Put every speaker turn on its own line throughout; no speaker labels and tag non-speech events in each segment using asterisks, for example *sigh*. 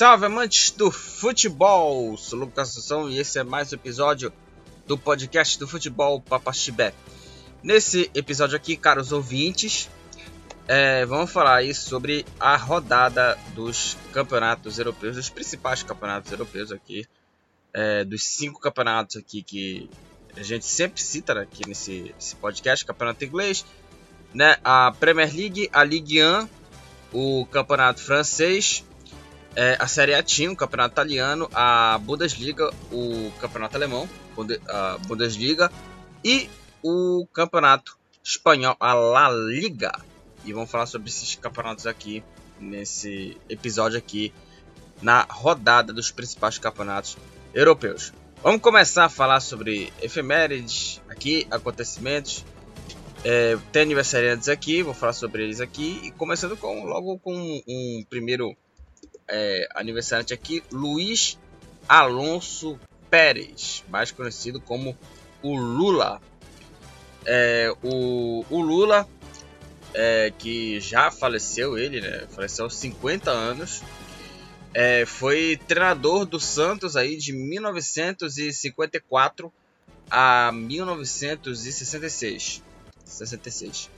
salve amantes do futebol! Sou Lucas Assunção e esse é mais um episódio do podcast do futebol Papaxibé. Nesse episódio aqui, caros ouvintes, é, vamos falar aí sobre a rodada dos campeonatos europeus, dos principais campeonatos europeus aqui, é, dos cinco campeonatos aqui que a gente sempre cita aqui nesse, nesse podcast, campeonato inglês, né, a Premier League, a Ligue 1, o campeonato francês, é, a Série A tinha o campeonato italiano, a Bundesliga, o campeonato alemão, a Bundesliga e o campeonato espanhol, a La Liga. E vamos falar sobre esses campeonatos aqui nesse episódio aqui na rodada dos principais campeonatos europeus. Vamos começar a falar sobre efemérides aqui, acontecimentos. É, tem aniversariantes aqui, vou falar sobre eles aqui. E começando com logo com um primeiro é, aniversariante aqui, Luiz Alonso Pérez, mais conhecido como o Lula. É, o, o, Lula, é, que já faleceu, ele né, faleceu aos 50 anos, é, foi treinador do Santos aí de 1954 a 1966. 66.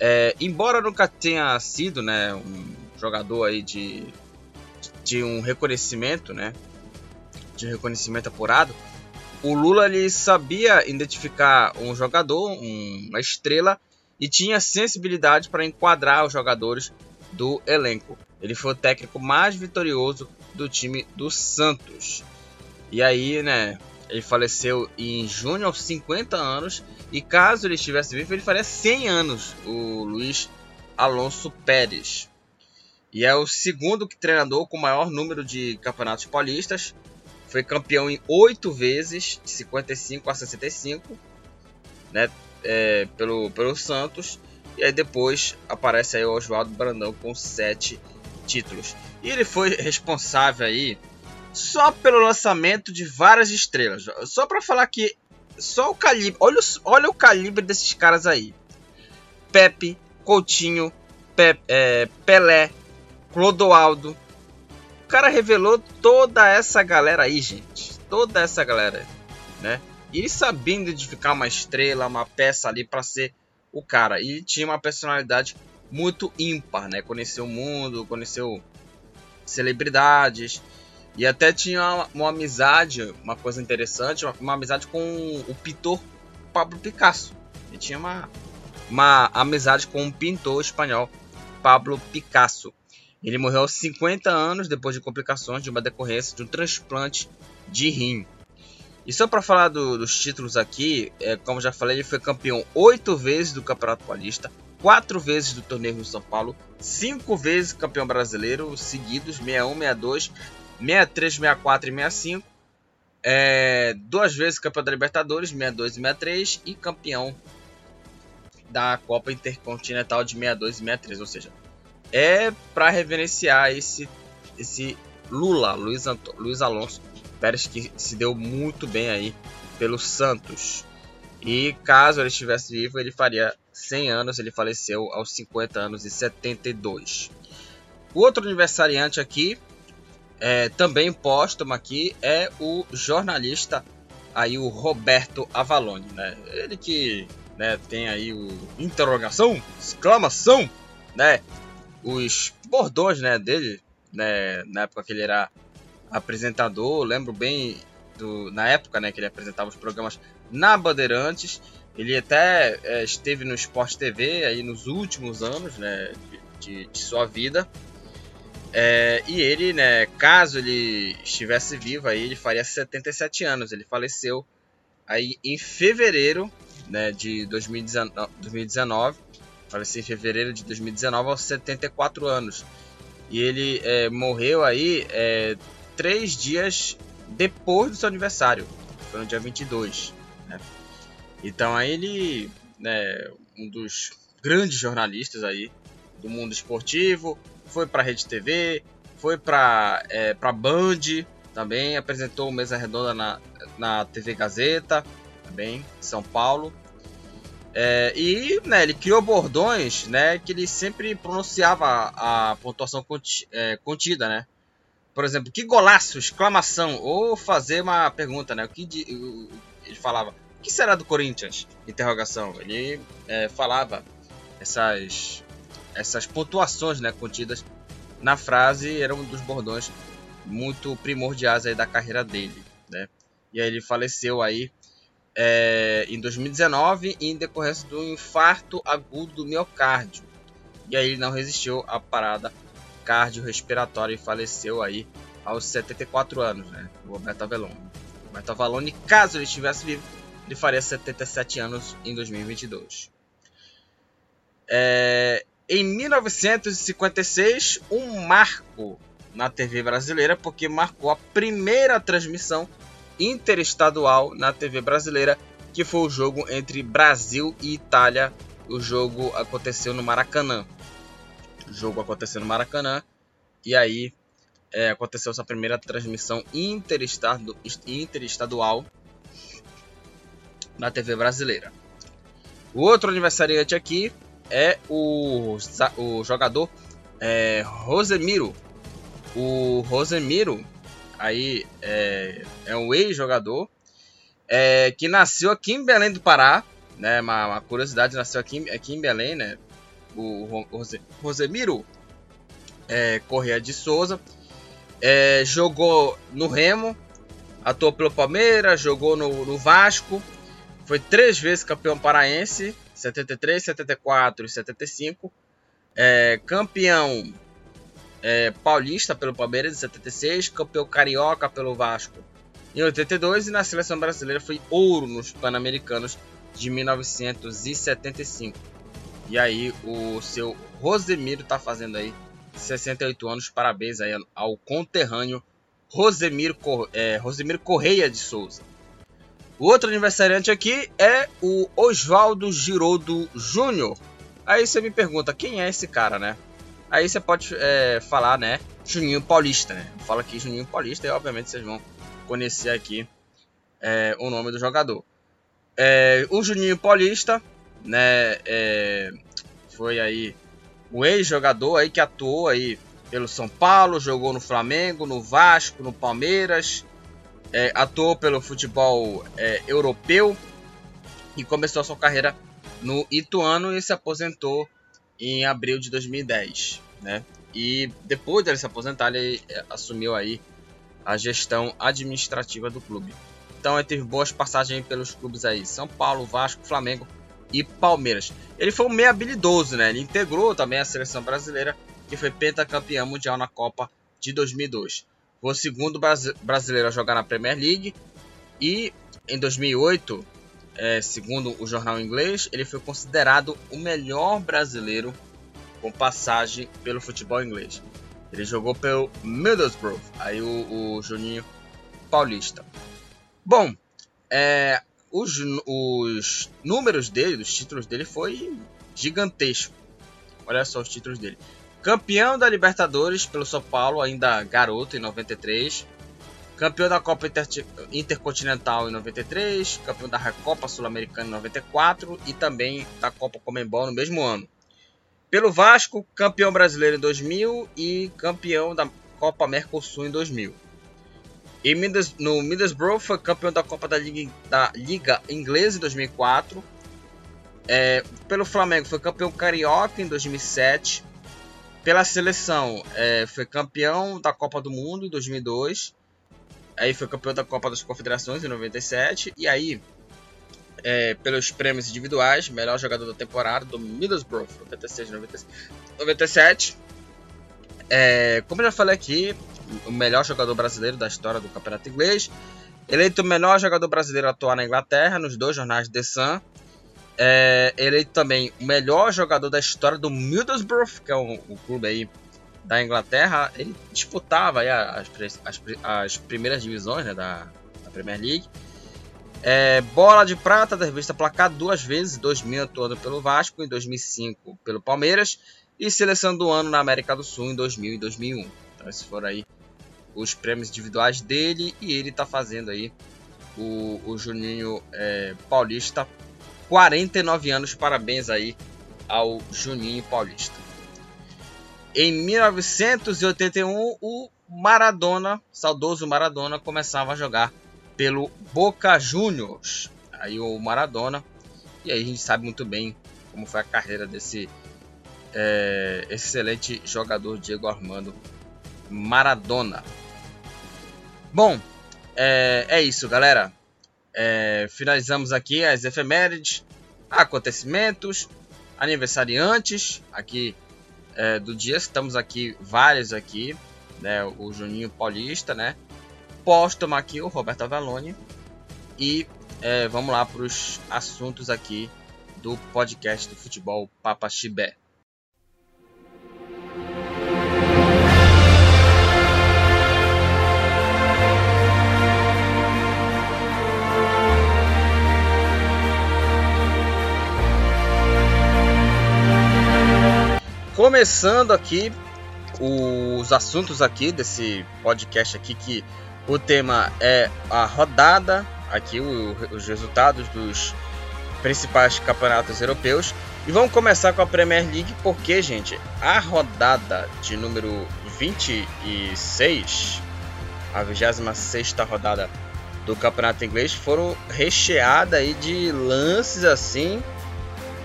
É, embora nunca tenha sido né, um jogador aí de de um reconhecimento, né? De um reconhecimento apurado, o Lula ele sabia identificar um jogador, um, uma estrela, e tinha sensibilidade para enquadrar os jogadores do elenco. Ele foi o técnico mais vitorioso do time do Santos. E aí, né, ele faleceu em junho aos 50 anos. E caso ele estivesse vivo, ele faria 100 anos, o Luiz Alonso Pérez. E é o segundo treinador com maior número de campeonatos paulistas. Foi campeão em oito vezes, de 55 a 65, né, é, pelo, pelo Santos. E aí depois aparece aí o Oswaldo Brandão com sete títulos. E ele foi responsável aí só pelo lançamento de várias estrelas. Só para falar que só o calibre, olha, olha o calibre desses caras aí. Pepe, Coutinho, Pepe, é, Pelé, Clodoaldo. O cara revelou toda essa galera aí, gente. Toda essa galera, né? E ele sabendo identificar uma estrela, uma peça ali para ser o cara. E tinha uma personalidade muito ímpar, né? Conheceu o mundo, conheceu celebridades. E até tinha uma, uma amizade, uma coisa interessante, uma, uma, amizade com o pintor Pablo Picasso. Ele tinha uma, uma amizade com um pintor espanhol, Pablo Picasso. Ele morreu aos 50 anos depois de complicações de uma decorrência de um transplante de rim. E só para falar do, dos títulos aqui, é, como já falei, ele foi campeão oito vezes do Campeonato Paulista, quatro vezes do Torneio Rio São Paulo, cinco vezes campeão brasileiro seguidos, 61, 62, 63, 64 e 65. É, duas vezes campeão da Libertadores, 62 e 63, e campeão da Copa Intercontinental de 62 e 63, ou seja, é para reverenciar esse, esse Lula, Luiz, Anto, Luiz Alonso Pérez, que se deu muito bem aí pelo Santos. E caso ele estivesse vivo, ele faria 100 anos, ele faleceu aos 50 anos e 72. O outro aniversariante aqui, é, também póstumo aqui, é o jornalista aí o Roberto Avalone, né? Ele que né, tem aí o interrogação, exclamação, né? Os bordões né, dele, né, na época que ele era apresentador, lembro bem do, na época né, que ele apresentava os programas na Bandeirantes. Ele até é, esteve no Sport TV aí nos últimos anos né, de, de, de sua vida. É, e ele, né, caso ele estivesse vivo, aí ele faria 77 anos. Ele faleceu aí em fevereiro né, de 2019, 2019 faleceu em fevereiro de 2019 aos 74 anos. E ele é, morreu aí é, três dias depois do seu aniversário, foi no dia 22. Né? Então aí ele, né, um dos grandes jornalistas aí do mundo esportivo, foi para a Rede TV, foi para é, para Band também, apresentou Mesa Redonda na, na TV Gazeta, também, São Paulo. É, e né, ele criou bordões né, que ele sempre pronunciava a, a pontuação conti, é, contida, né? por exemplo, que golaço, exclamação, ou fazer uma pergunta, né? O que de, ele falava, o que será do Corinthians? Interrogação. Ele é, falava essas essas pontuações, né, contidas na frase, eram um dos bordões muito primordiais aí da carreira dele, né? E aí ele faleceu aí é, em 2019 em decorrência do infarto agudo do miocárdio. E aí ele não resistiu à parada cardiorrespiratória e faleceu aí aos 74 anos, né? O Roberto Avelone. O Roberto Avalone, caso ele estivesse vivo, ele faria 77 anos em 2022. É, em 1956, um marco na TV brasileira, porque marcou a primeira transmissão interestadual na TV brasileira, que foi o jogo entre Brasil e Itália. O jogo aconteceu no Maracanã. O jogo aconteceu no Maracanã e aí é, aconteceu sua primeira transmissão interestadu interestadual na TV brasileira. O outro aniversariante aqui é o, o jogador é, Rosemiro. O Rosemiro aí é, é um ex-jogador é, que nasceu aqui em Belém do Pará, né? Uma, uma curiosidade, nasceu aqui, aqui em Belém, né? O Rose, Rosemiro é, Correia de Souza é, jogou no Remo, atuou pelo Palmeiras, jogou no, no Vasco, foi três vezes campeão paraense, 73, 74 e 75. É, campeão é, paulista pelo Palmeiras em 76, campeão carioca pelo Vasco em 82 e na seleção brasileira foi ouro nos Pan-Americanos de 1975. E aí o seu Rosemiro está fazendo aí 68 anos, parabéns aí ao conterrâneo Rosemiro, é, Rosemiro Correia de Souza. O outro aniversariante aqui é o Oswaldo Girodo Júnior. Aí você me pergunta, quem é esse cara, né? Aí você pode é, falar, né? Juninho Paulista, né? Fala aqui Juninho Paulista e obviamente vocês vão conhecer aqui é, o nome do jogador. É, o Juninho Paulista, né? É, foi aí o ex-jogador aí que atuou aí pelo São Paulo, jogou no Flamengo, no Vasco, no Palmeiras, é, atuou pelo futebol é, europeu e começou a sua carreira no Ituano e se aposentou em abril de 2010, né? E depois de ele se aposentar, ele é, assumiu aí a gestão administrativa do clube. Então ele teve boas passagens pelos clubes aí, São Paulo, Vasco, Flamengo e Palmeiras. Ele foi um meio habilidoso, né? Ele integrou também a seleção brasileira, que foi pentacampeão mundial na Copa de 2002. Foi o segundo brasileiro a jogar na Premier League e em 2008, é, segundo o jornal inglês, ele foi considerado o melhor brasileiro com passagem pelo futebol inglês. Ele jogou pelo Middlesbrough, aí o, o Juninho Paulista. Bom, é, os, os números dele, os títulos dele foi gigantesco. Olha só os títulos dele. Campeão da Libertadores pelo São Paulo, ainda garoto, em 93. Campeão da Copa Inter Intercontinental em 93. Campeão da Recopa Sul-Americana em 94. E também da Copa Comembol no mesmo ano. Pelo Vasco, campeão brasileiro em 2000 e campeão da Copa Mercosul em 2000. E no Middlesbrough foi campeão da Copa da Liga, da Liga Inglesa em 2004. É, pelo Flamengo foi campeão carioca em 2007. Pela seleção é, foi campeão da Copa do Mundo em 2002. Aí foi campeão da Copa das Confederações em 97. E aí, é, pelos prêmios individuais, melhor jogador da temporada do Middlesbrough, 96 97. É, como eu já falei aqui, o melhor jogador brasileiro da história do campeonato inglês. Eleito o melhor jogador brasileiro a atuar na Inglaterra, nos dois jornais The Sun. É, eleito também o melhor jogador da história do Middlesbrough, que é o, o clube aí da Inglaterra. Ele disputava as, as, as primeiras divisões né, da, da, Premier League. É, bola de prata da revista Placar duas vezes, 2000 atuando pelo Vasco, em 2005 pelo Palmeiras e seleção do ano na América do Sul em 2000 e 2001. Então esses foram aí os prêmios individuais dele e ele está fazendo aí o, o Juninho é, Paulista. 49 anos, parabéns aí ao Juninho Paulista. Em 1981 o Maradona, saudoso Maradona, começava a jogar pelo Boca Juniors. Aí o Maradona, e aí a gente sabe muito bem como foi a carreira desse é, excelente jogador Diego Armando Maradona. Bom, é, é isso, galera. É, finalizamos aqui as efemérides, acontecimentos, aniversariantes aqui é, do dia. Estamos aqui vários aqui, né? O Juninho Paulista, né? Póstumo aqui o Roberto Avalone e é, vamos lá para os assuntos aqui do podcast do futebol Papa Chibé. Começando aqui os assuntos aqui desse podcast aqui que o tema é a rodada, aqui o, os resultados dos principais campeonatos europeus. E vamos começar com a Premier League porque, gente, a rodada de número 26, a 26 rodada do campeonato inglês, foram recheada aí de lances assim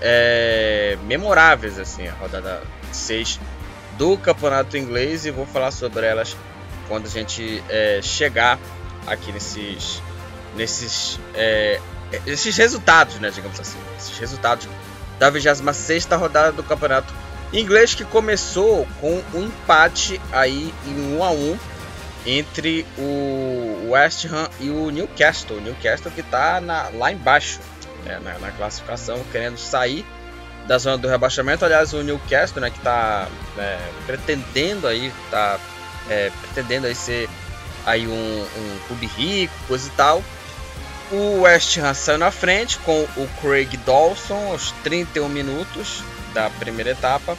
é, memoráveis assim, a rodada 6 do campeonato inglês e vou falar sobre elas quando a gente é, chegar aqui nesses nesses é, esses resultados, né, digamos assim, esses resultados da 26 rodada do campeonato inglês que começou com um empate aí em 1 a 1 entre o West Ham e o Newcastle, Newcastle que está lá embaixo né, na, na classificação, querendo sair da zona do rebaixamento. Aliás, o Newcastle, né, que está é, pretendendo aí, tá é, pretendendo aí ser aí um, um, clube rico, coisa e tal. O West Ham saiu na frente com o Craig Dawson aos 31 minutos da primeira etapa.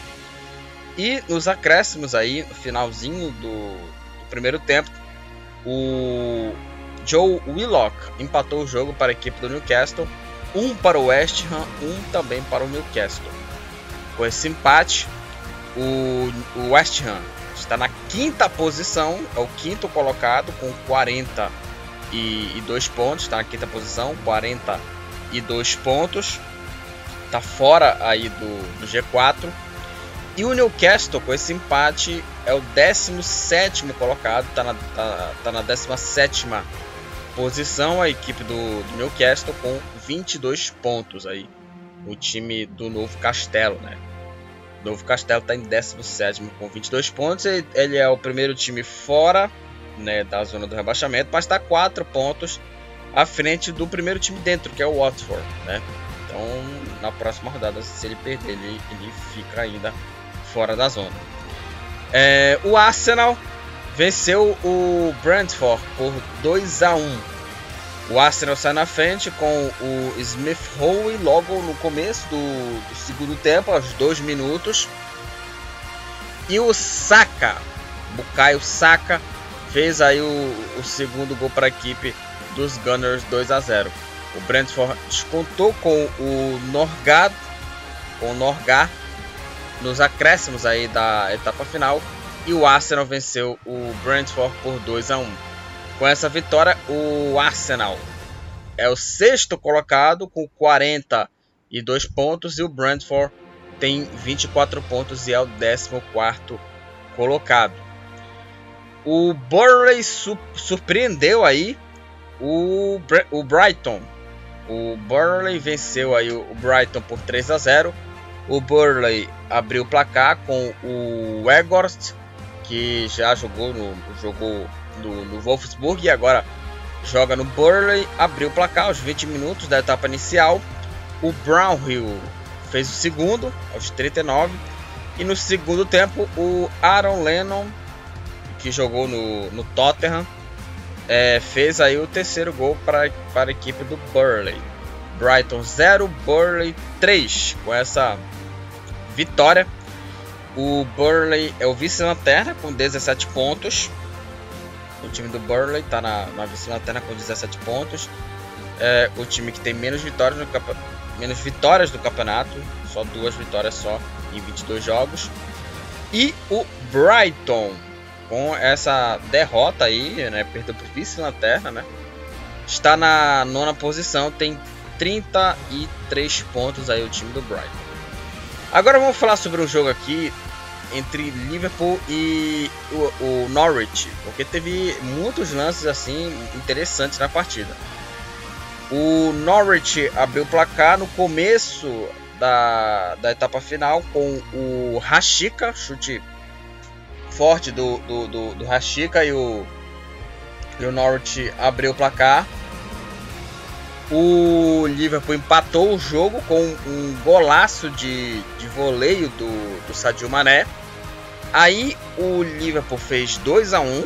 E nos acréscimos aí, no finalzinho do, do primeiro tempo, o Joe Willock empatou o jogo para a equipe do Newcastle um para o West Ham, um também para o Newcastle. Com esse empate, o, West Ham está na quinta posição, é o quinto colocado com 42 pontos, está na quinta posição, 42 pontos, está fora aí do, do G4. E o Newcastle, com esse empate, é o 17 colocado, está na, tá, tá na 17 posição a equipe do, do Newcastle com 22 pontos aí. O time do Novo Castelo, né? Novo Castelo está em 17 com 22 pontos. Ele é o primeiro time fora né, da zona do rebaixamento, mas está 4 pontos à frente do primeiro time dentro, que é o Watford, né? Então, na próxima rodada, se ele perder, ele, ele fica ainda fora da zona. É, o Arsenal venceu o Brentford por 2 a 1 o Arsenal sai na frente com o Smith Rowe logo no começo do, do, segundo tempo, aos dois minutos. E o Saka, Bukayo Saka, fez aí o, o segundo gol para a equipe dos Gunners 2 a 0. O Brentford descontou com o Norgard, com o nos acréscimos aí da etapa final e o Arsenal venceu o Brentford por 2 a 1. Com essa vitória, o Arsenal é o sexto colocado com 42 pontos e o Brentford tem 24 pontos e é o 14 colocado. O Burley su surpreendeu aí o, o Brighton. O Burley venceu aí o Brighton por 3 a 0. O Burley abriu o placar com o Weghorst, que já jogou no jogou no, Wolfsburg e agora joga no Burley, abriu o placar aos 20 minutos da etapa inicial. O Brownhill fez o segundo aos 39 e no segundo tempo o Aaron Lennon, que jogou no, no Tottenham, é, fez aí o terceiro gol para, para a equipe do Burley. Brighton 0, Burley 3. Com essa vitória, o Burley é o vice-lanterna com 17 pontos. O time do Burley está na, na vice-lanterna com 17 pontos. É o time que tem menos vitórias, no menos vitórias do campeonato, só duas vitórias só em 22 jogos. E o Brighton, com essa derrota aí, né, perdeu para o vice-lanterna, né, está na nona posição, tem 33 pontos aí o time do Brighton. Agora vamos falar sobre um jogo aqui entre Liverpool e o, o, Norwich, porque teve muitos lances assim interessantes na partida. O Norwich abriu o placar no começo da, da etapa final com o Rashica, chute forte do, do, do, do e o, e o Norwich abriu o placar. O Liverpool empatou o jogo com um golaço de, de voleio do, do Sadio Mané. Aí o Liverpool fez 2 a 1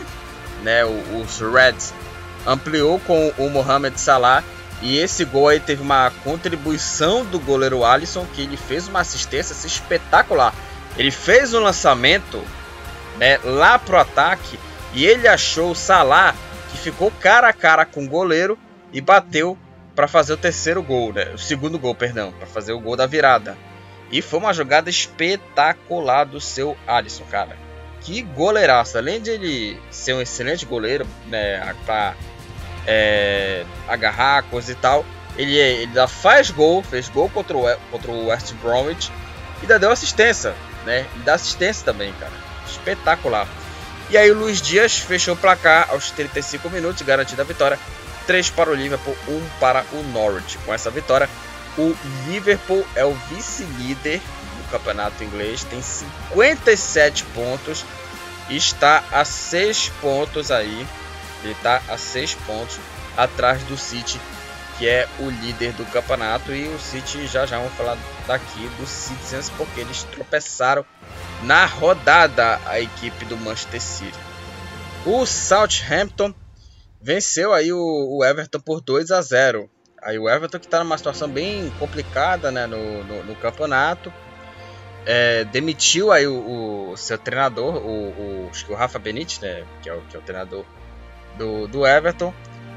né? Os Reds ampliou com o Mohamed Salah e esse gol aí teve uma contribuição do goleiro Alisson que ele fez uma assistência espetacular. Ele fez um lançamento né, lá pro ataque e ele achou o Salah que ficou cara a cara com o goleiro e bateu para fazer o terceiro gol, né? O segundo gol, perdão, para fazer o gol da virada. E foi uma jogada espetacular do seu Alisson, cara. Que goleiraço! Além de ele ser um excelente goleiro, né, para é, agarrar coisa e tal, ele, ele já faz gol, fez gol contra o, contra o West Bromwich e ainda deu assistência, né? E dá assistência também, cara. Espetacular. E aí o Luiz Dias fechou o placar aos 35 minutos, garantindo a vitória 3 para o Liverpool, 1 para o Norwich. Com essa vitória, o Liverpool é o vice-líder do campeonato inglês, tem 57 pontos está a 6 pontos aí. Ele está a 6 pontos atrás do City, que é o líder do campeonato. E o City já já vamos falar daqui dos Citizens, porque eles tropeçaram na rodada a equipe do Manchester City. O Southampton venceu aí o, o, Everton por 2 a 0. Aí o Everton que está numa situação bem complicada né, no, no, no campeonato. É, demitiu aí o, o, seu treinador, o, o, acho que o Rafa Benítez, né, que, é o, que é o treinador do, do Everton.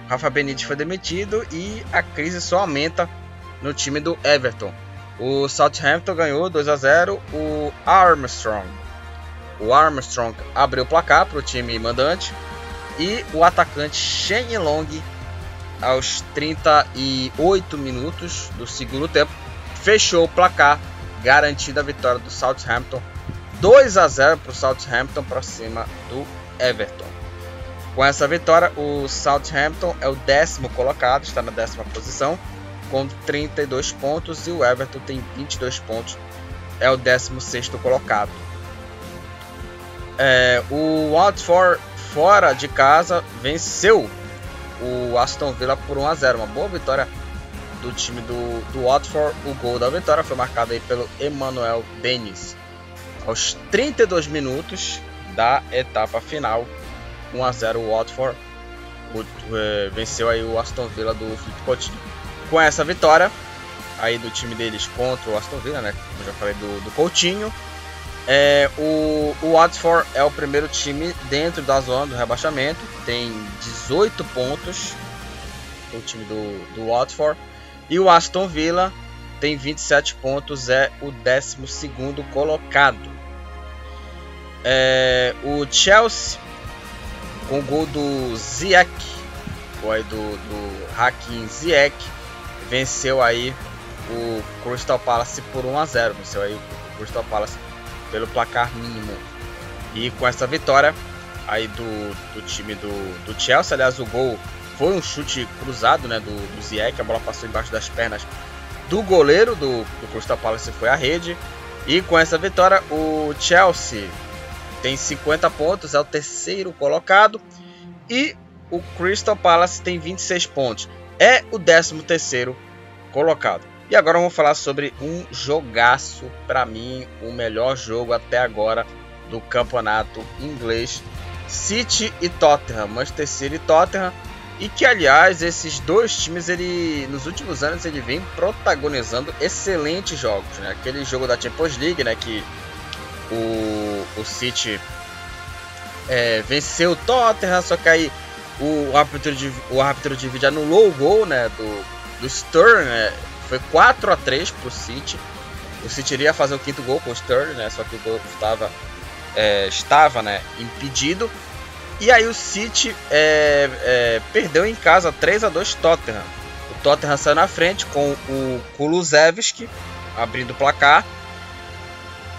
O Rafa Benítez foi demitido e a crise só aumenta no time do Everton. O Southampton ganhou 2 a 0. O Armstrong, o Armstrong abriu o placar para o time mandante e o atacante Shen Long, aos 38 minutos do segundo tempo, fechou o placar, garantindo a vitória do Southampton. 2 a 0 para o Southampton para cima do Everton. Com essa vitória, o Southampton é o décimo colocado, está na décima posição, com 32 pontos, e o Everton tem 22 pontos, é o 16 colocado. É, o Watford fora de casa venceu o Aston Villa por 1 a 0, uma boa vitória do time do, do Watford. O gol da vitória foi marcado aí pelo Emmanuel Dennis aos 32 minutos da etapa final. 1 a 0 o Watford o, é, venceu aí o Aston Villa do Felipe Coutinho. Com essa vitória aí do time deles contra o Aston Villa, né? Como já falei do, do Coutinho, é, o, o Watford é o primeiro time dentro da zona do rebaixamento, tem 18 pontos, o time do, do Watford, e o Aston Villa tem 27 pontos, é o 12 colocado. É, o Chelsea, com o gol do ou aí do, do Hakim Ziyech, venceu aí o Crystal Palace por 1 a 0, venceu aí o Crystal Palace pelo placar mínimo. E com essa vitória aí do, do time do, do Chelsea, aliás, o gol foi um chute cruzado né, do, do Ziyech, a bola passou embaixo das pernas do goleiro do, do Crystal Palace foi a rede. E com essa vitória, o Chelsea tem 50 pontos, é o terceiro colocado. E o Crystal Palace tem 26 pontos, é o 13 terceiro colocado. E agora vamos falar sobre um jogaço, para mim, o melhor jogo até agora do campeonato inglês. City e Tottenham, Manchester City e Tottenham, e que aliás esses dois times ele nos últimos anos ele vem protagonizando excelentes jogos, né? Aquele jogo da Champions League, né, que o, o City é, venceu o Tottenham, só que aí o árbitro de, o árbitro de vídeo anulou o gol, né, do, do Stern, né, foi 4 a 3 pro City. O City iria fazer o quinto gol com o Sterling, né? Só que o gol estava é, estava né, impedido. E aí o City é, é, perdeu em casa 3 a 2 Tottenham. O Tottenham saiu na frente com o Kulusevski abrindo o placar.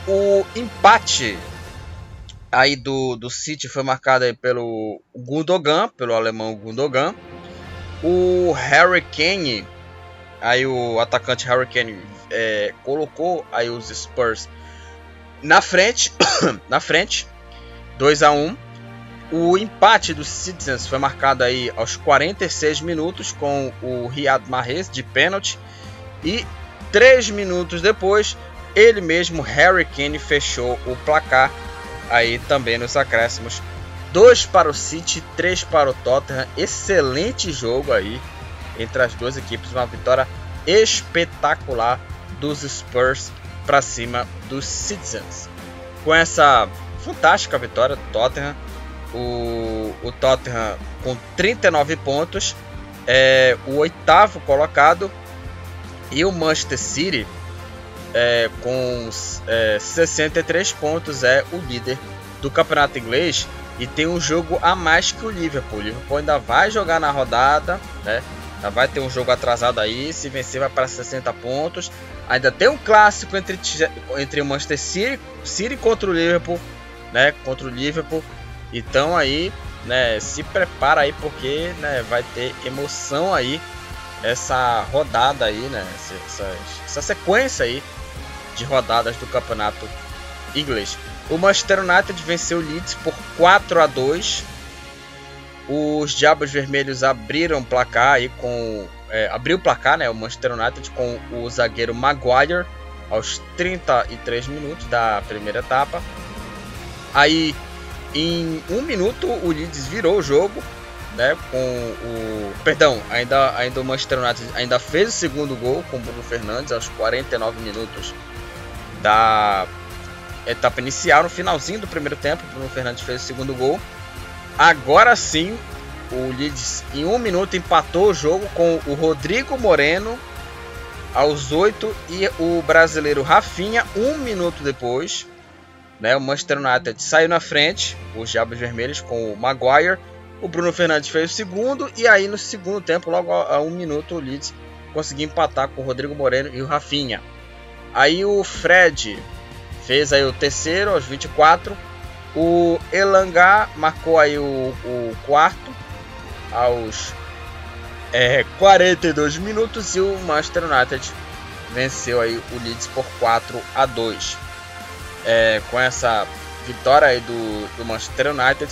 O empate aí do, do City foi marcado aí pelo Gundogan, pelo alemão Gundogan. O Harry Kane, aí o atacante Harry Kane é, colocou aí os Spurs na frente, *coughs* na frente, 2 a 1. O empate dos Citizens foi marcado aí aos 46 minutos com o Riyad Mahrez de pênalti e 3 minutos depois ele mesmo Harry Kane fechou o placar aí também nos acréscimos. 2 para o City, 3 para o Tottenham. Excelente jogo aí entre as duas equipes, uma vitória espetacular dos Spurs para cima dos Citizens. Com essa fantástica vitória do Tottenham, o, o Tottenham com 39 pontos é o oitavo colocado e o Manchester City é, com é, 63 pontos é o líder do campeonato inglês e tem um jogo a mais que o Liverpool. O Liverpool ainda vai jogar na rodada, né? Vai ter um jogo atrasado aí. Se vencer, vai para 60 pontos. Ainda tem um clássico entre, entre o Manchester City, City contra o Liverpool, né? Contra o Liverpool. Então aí, né? Se prepara aí porque, né? Vai ter emoção aí essa rodada aí, né? Essa, essa sequência aí de rodadas do campeonato inglês. O Manchester United venceu o Leeds por 4 a 2. Os Diabos Vermelhos abriram o placar aí com é, abriu o placar, né, o Manchester United com o zagueiro Maguire aos 33 minutos da primeira etapa. Aí em um minuto o Leeds virou o jogo, né, com o perdão, ainda ainda o Manchester United ainda fez o segundo gol com o Bruno Fernandes aos 49 minutos da etapa inicial, no finalzinho do primeiro tempo, o Bruno Fernandes fez o segundo gol. Agora sim, o Leeds em um minuto empatou o jogo com o Rodrigo Moreno aos 8 e o brasileiro Rafinha um minuto depois. Né, o Manchester United saiu na frente, os Diabos Vermelhos com o Maguire. O Bruno Fernandes fez o segundo e aí no segundo tempo, logo a um minuto, o Leeds conseguiu empatar com o Rodrigo Moreno e o Rafinha. Aí o Fred fez aí o terceiro aos 24. O Elangá marcou aí o, o quarto aos é, 42 minutos e o Manchester United venceu aí o Leeds por 4 a 2. É, com essa vitória aí do, do Manchester United,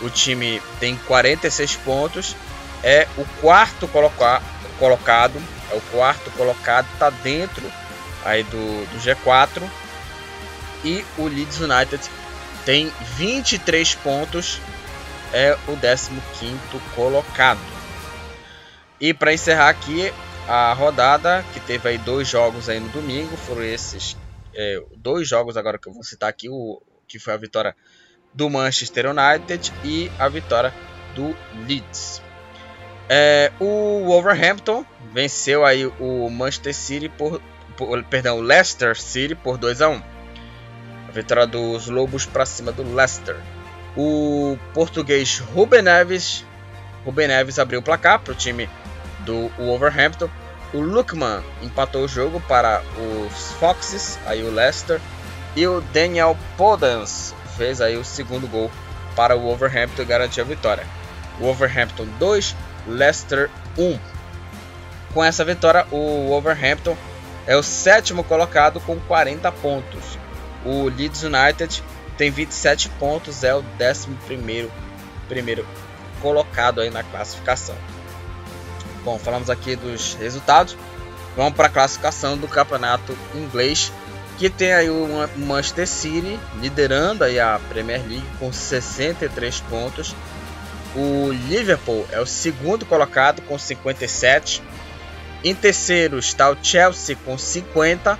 o time tem 46 pontos, é o quarto coloca, colocado, é o quarto colocado, está dentro aí do, do G4. E o Leeds United tem 23 pontos, é o 15 colocado. E para encerrar aqui a rodada, que teve aí dois jogos aí no domingo, foram esses é, dois jogos agora que eu vou citar aqui, o que foi a vitória do Manchester United e a vitória do Leeds. É, o Wolverhampton venceu aí o Manchester City por perdão, Leicester City por 2 a 1. Vitória dos Lobos para cima do Leicester. O português Ruben Neves, Ruben Neves abriu o placar para o time do Wolverhampton. O Lukman empatou o jogo para os Foxes, aí o Leicester. E o Daniel Podence fez aí o segundo gol para o Wolverhampton e garantiu a vitória. Wolverhampton 2, Leicester 1. Com essa vitória, o Wolverhampton é o sétimo colocado com 40 pontos. O Leeds United tem 27 pontos, é o décimo primeiro, primeiro colocado aí na classificação. Bom, falamos aqui dos resultados. Vamos para a classificação do campeonato inglês, que tem aí o Manchester City liderando aí a Premier League com 63 pontos. O Liverpool é o segundo colocado com 57 em terceiro está o Chelsea com 50.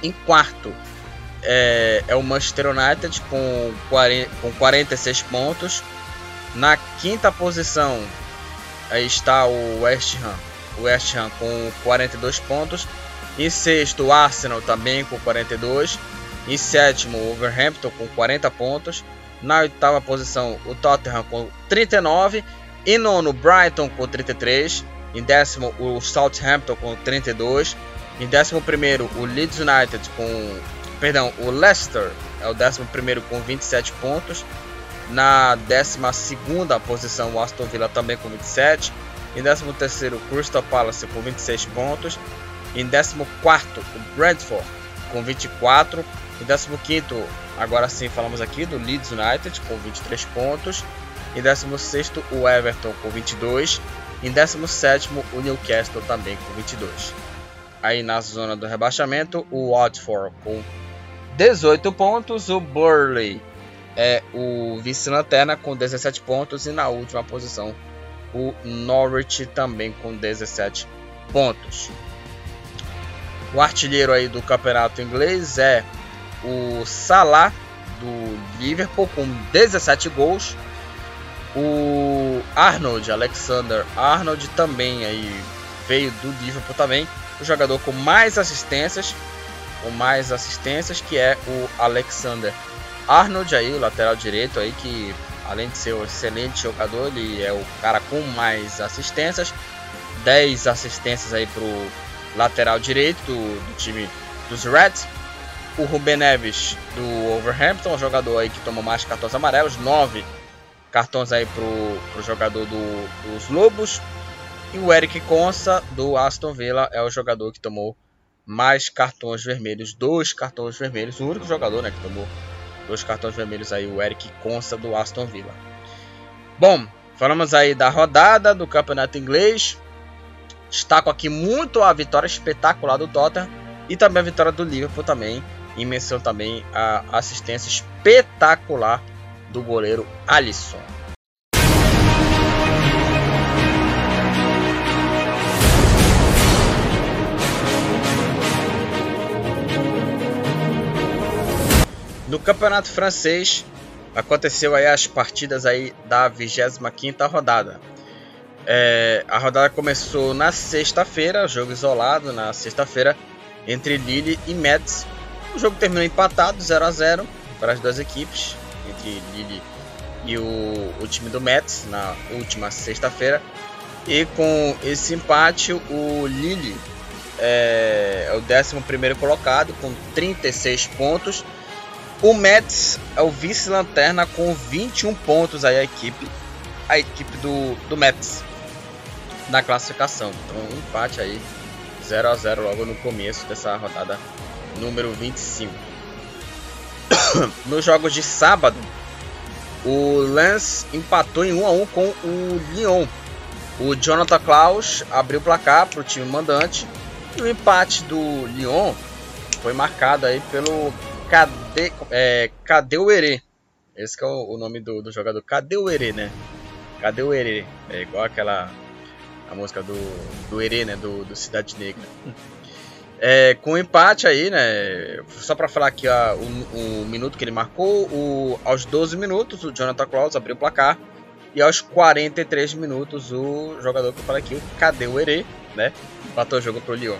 Em quarto é, é o Manchester United com, 40, com 46 pontos. Na quinta posição aí está o West Ham, o West Ham com 42 pontos. Em sexto, o Arsenal também com 42. Em sétimo, o Wolverhampton com 40 pontos. Na oitava posição, o Tottenham com 39. Em nono, Brighton com 33. Em décimo, o Southampton com 32. Em décimo primeiro, o Leeds United com... Perdão, o Leicester é o décimo primeiro com 27 pontos. Na décima segunda posição, o Aston Villa também com 27. Em décimo terceiro, o Crystal Palace com 26 pontos. Em décimo quarto, o Brentford com 24. Em décimo quinto, agora sim falamos aqui do Leeds United com 23 pontos. Em décimo sexto, o Everton com 22. Em 17 o Newcastle também com 22. Aí na zona do rebaixamento, o Watford com 18 pontos, o Burley é o vice-lanterna com 17 pontos e na última posição o Norwich também com 17 pontos. O artilheiro aí do campeonato inglês é o Salah do Liverpool com 17 gols. O Arnold, Alexander Arnold também aí veio do Liverpool também, o jogador com mais assistências, com mais assistências que é o Alexander Arnold aí, o lateral direito aí que além de ser um excelente jogador, ele é o cara com mais assistências, 10 assistências aí pro lateral direito do, do time dos Reds. O Ruben Neves do Overhampton, jogador aí que tomou mais cartões amarelos, 9 cartões aí pro, pro jogador do, dos Lobos. E o Eric Consa do Aston Villa é o jogador que tomou mais cartões vermelhos, dois cartões vermelhos, o único jogador né, que tomou dois cartões vermelhos aí, o Eric Consa do Aston Villa. Bom, falamos aí da rodada do campeonato inglês. Destaco aqui muito a vitória espetacular do Tottenham e também a vitória do Liverpool também. E menção também a assistência espetacular do goleiro Alisson. No campeonato francês aconteceu aí as partidas aí da 25ª rodada. É, a rodada começou na sexta-feira, jogo isolado na sexta-feira entre Lille e Metz. O jogo terminou empatado 0 a 0 para as duas equipes entre Lille e o, o time do Mets na última sexta-feira. E com esse empate, o Lille é, é o 11 colocado com 36 pontos. O Mets é o vice-lanterna com 21 pontos aí a equipe, a equipe do, do Mets na classificação. Então um empate aí 0 a 0 logo no começo dessa rodada número 25. *coughs* Nos jogos de sábado, o Lens empatou em 1 a 1 com o Lyon. O Jonathan Klaus abriu o placar para o time mandante. E o empate do Lyon foi marcado aí pelo Cade, é, Cadeuerê. Esse é o, o, nome do, do jogador. Cadeuerê, né? Cadeuerê. É igual aquela a música do, do Herê, né? Do, do Cidade Negra. É, com o empate aí, né? Só para falar aqui ó, o, o, minuto que ele marcou, o, aos 12 minutos o Jonathan Claus abriu o placar. E aos 43 minutos o jogador que eu falei aqui, o Cadê o Herê, né? Empatou o jogo pro Lyon.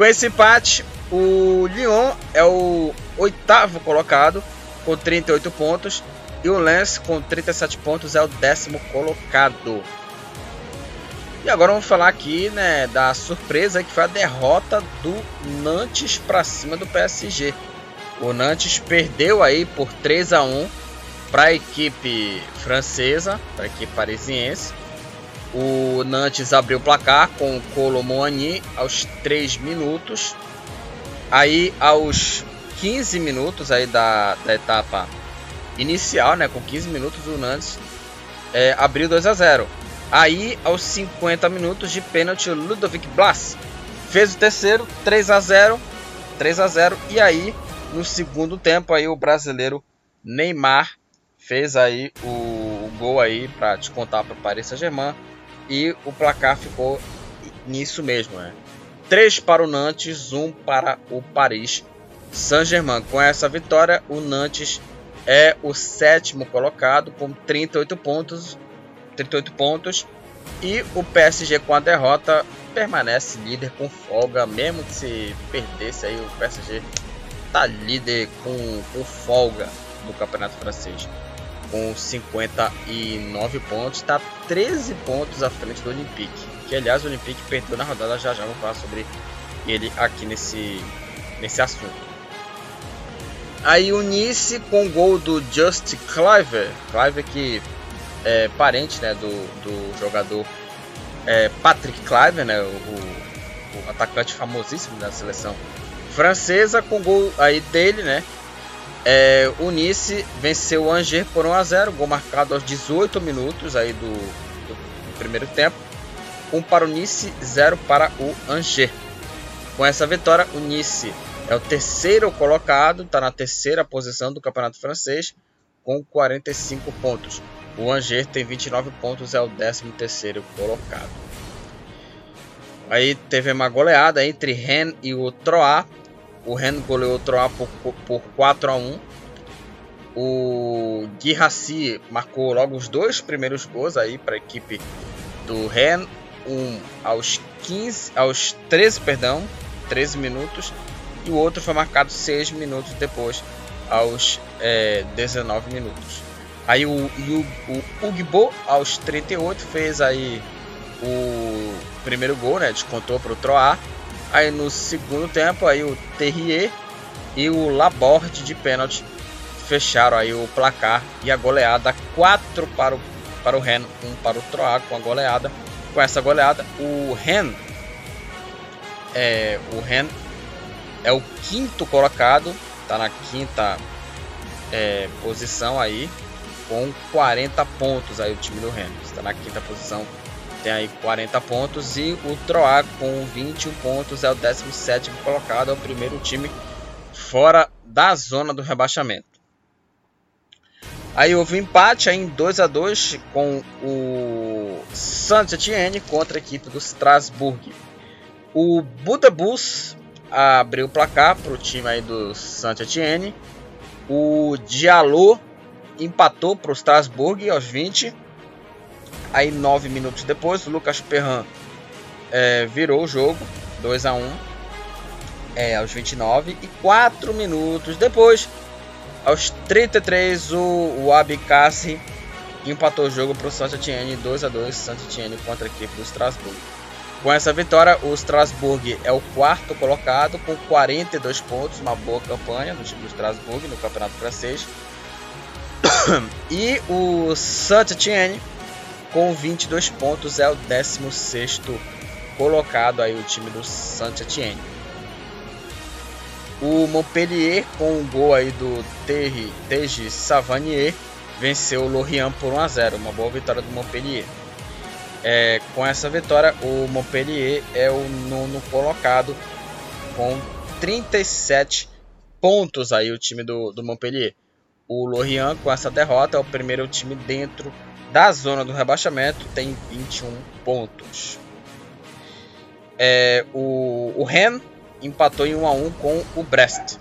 Com esse empate, o Lyon é o oitavo colocado com 38 pontos. E o Lens com 37 pontos é o décimo colocado. E agora vamos falar aqui, né, da surpresa que foi a derrota do Nantes para cima do PSG. O Nantes perdeu aí por 3 a 1 para a equipe francesa, para a equipe parisiense. O Nantes abriu o placar com o Colomboigny aos 3 minutos. Aí aos 15 minutos aí da, da etapa inicial, né, com 15 minutos o Nantes é, abriu 2 a 0. Aí, aos 50 minutos de pênalti, o Ludovic Blas fez o terceiro, 3 a 0 3 a 0 E aí, no segundo tempo, aí o brasileiro Neymar fez aí o, o gol aí para descontar para o Paris Saint-Germain. E o placar ficou nisso mesmo, né? 3 para o Nantes, 1 para o Paris Saint-Germain. Com essa vitória, o Nantes é o sétimo colocado com 38 pontos 38 pontos. E o PSG com a derrota permanece líder com folga, mesmo que se perdesse aí o PSG tá líder com, com folga do campeonato francês. Com 59 pontos, está 13 pontos à frente do Olympique. Que aliás o Olympique perdeu na rodada, já já vou falar sobre ele aqui nesse, nesse assunto. Aí o Nice com gol do Just Cliver, Cliver que é parente né, do, do jogador é, Patrick Cliver, né, o, o, atacante famosíssimo da seleção francesa, com gol aí dele, né? É, o Nice venceu o Angers por 1 a 0, gol marcado aos 18 minutos aí do, do, do primeiro tempo. 1 para o Nice, 0 para o Angers. Com essa vitória, o Nice é o terceiro colocado, está na terceira posição do campeonato francês com 45 pontos. O Angers tem 29 pontos, é o 13 terceiro colocado. Aí teve uma goleada entre Rennes e o Troyes. O Rennes goleou o Troyes por, por 4 a 1. O Guirassi marcou logo os dois primeiros gols aí para a equipe do Rennes, um aos 15, aos 13, perdão, 13 minutos e o outro foi marcado 6 minutos depois, aos é, 19 minutos. Aí o, o, o Ugbo, aos 38, fez aí o primeiro gol, né? Descontou para o Troar. Aí no segundo tempo, aí o Terrier e o Laborde de pênalti fecharam aí o placar e a goleada 4 para o, para o Ren, 1 para o Troar com a goleada. Com essa goleada, o Ren é, o Ren é o quinto colocado, está na quinta é, posição aí, com 40 pontos aí o time do Rennes. Está na quinta posição, tem aí 40 pontos. E o Troá com 21 pontos é o 17 colocado, é o primeiro time fora da zona do rebaixamento. Aí houve um empate aí em 2 a 2 com o Saint-Étienne contra a equipe do Strasbourg. O Budabus abriu o placar para o time aí do Saint-Etienne. O Diallo empatou para o Strasbourg aos 20. Aí, 9 minutos depois, o Lucas Perrin é, virou o jogo, 2 a 1 é, aos 29. E 4 minutos depois, aos 33, o, o Abicassi empatou o jogo para o Saint-Etienne, 2 a 2 Saint-Etienne contra a equipe do Strasbourg. Com essa vitória, o Strasbourg é o quarto colocado com 42 pontos, uma boa campanha no time do Strasbourg no Campeonato Francês. *coughs* E o Saint-Étienne com 22 pontos é o 16 colocado aí o time do Saint-Étienne. O Montpellier com o gol aí do Teji Savanier venceu o Lorient por 1 a 0, uma boa vitória do Montpellier. É, com essa vitória, o Montpellier é o nono colocado com 37 pontos aí o time do, do Montpellier. O Lorient com essa derrota é o primeiro time dentro da zona do rebaixamento tem 21 pontos. É, o, o Ren empatou em 1 a 1 com o Brest.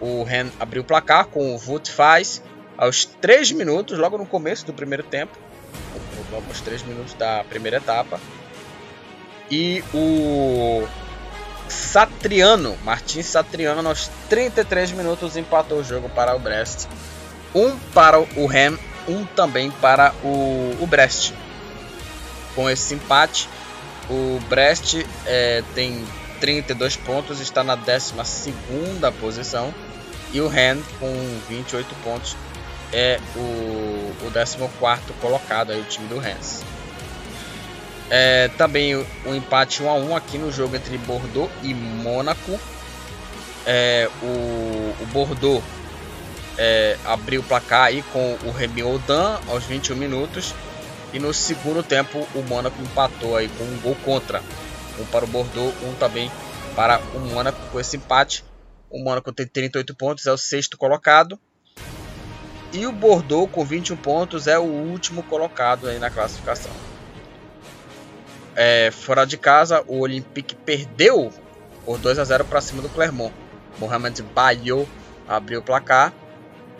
O Ren abriu o placar com o Vult Faz aos 3 minutos, logo no começo do primeiro tempo, logo aos 3 minutos da primeira etapa. E o Satriano, Martins Satriano, aos 33 minutos empatou o jogo para o Brest. 1 um para o Ren 1 também para o, o Brest. Com esse empate, o Brest é, tem 32 pontos, está na 12 posição. E o Ren, com 28 pontos, é o, o 14 colocado, aí, o time do Rennes. É, também o, um empate 1 a 1 aqui no jogo entre Bordeaux e Mônaco. É, o, o Bordeaux é, abriu o placar aí com o Remy Odan aos 21 minutos. E no segundo tempo o Mônaco empatou aí com um gol contra. Um para o Bordeaux, um também para o Mônaco. Com esse empate, o Mônaco tem 38 pontos, é o sexto colocado. E o Bordeaux, com 21 pontos, é o último colocado aí na classificação. É, fora de casa, o Olympique perdeu por 2 a 0 para cima do Clermont. Mohamed Bayo abriu o placar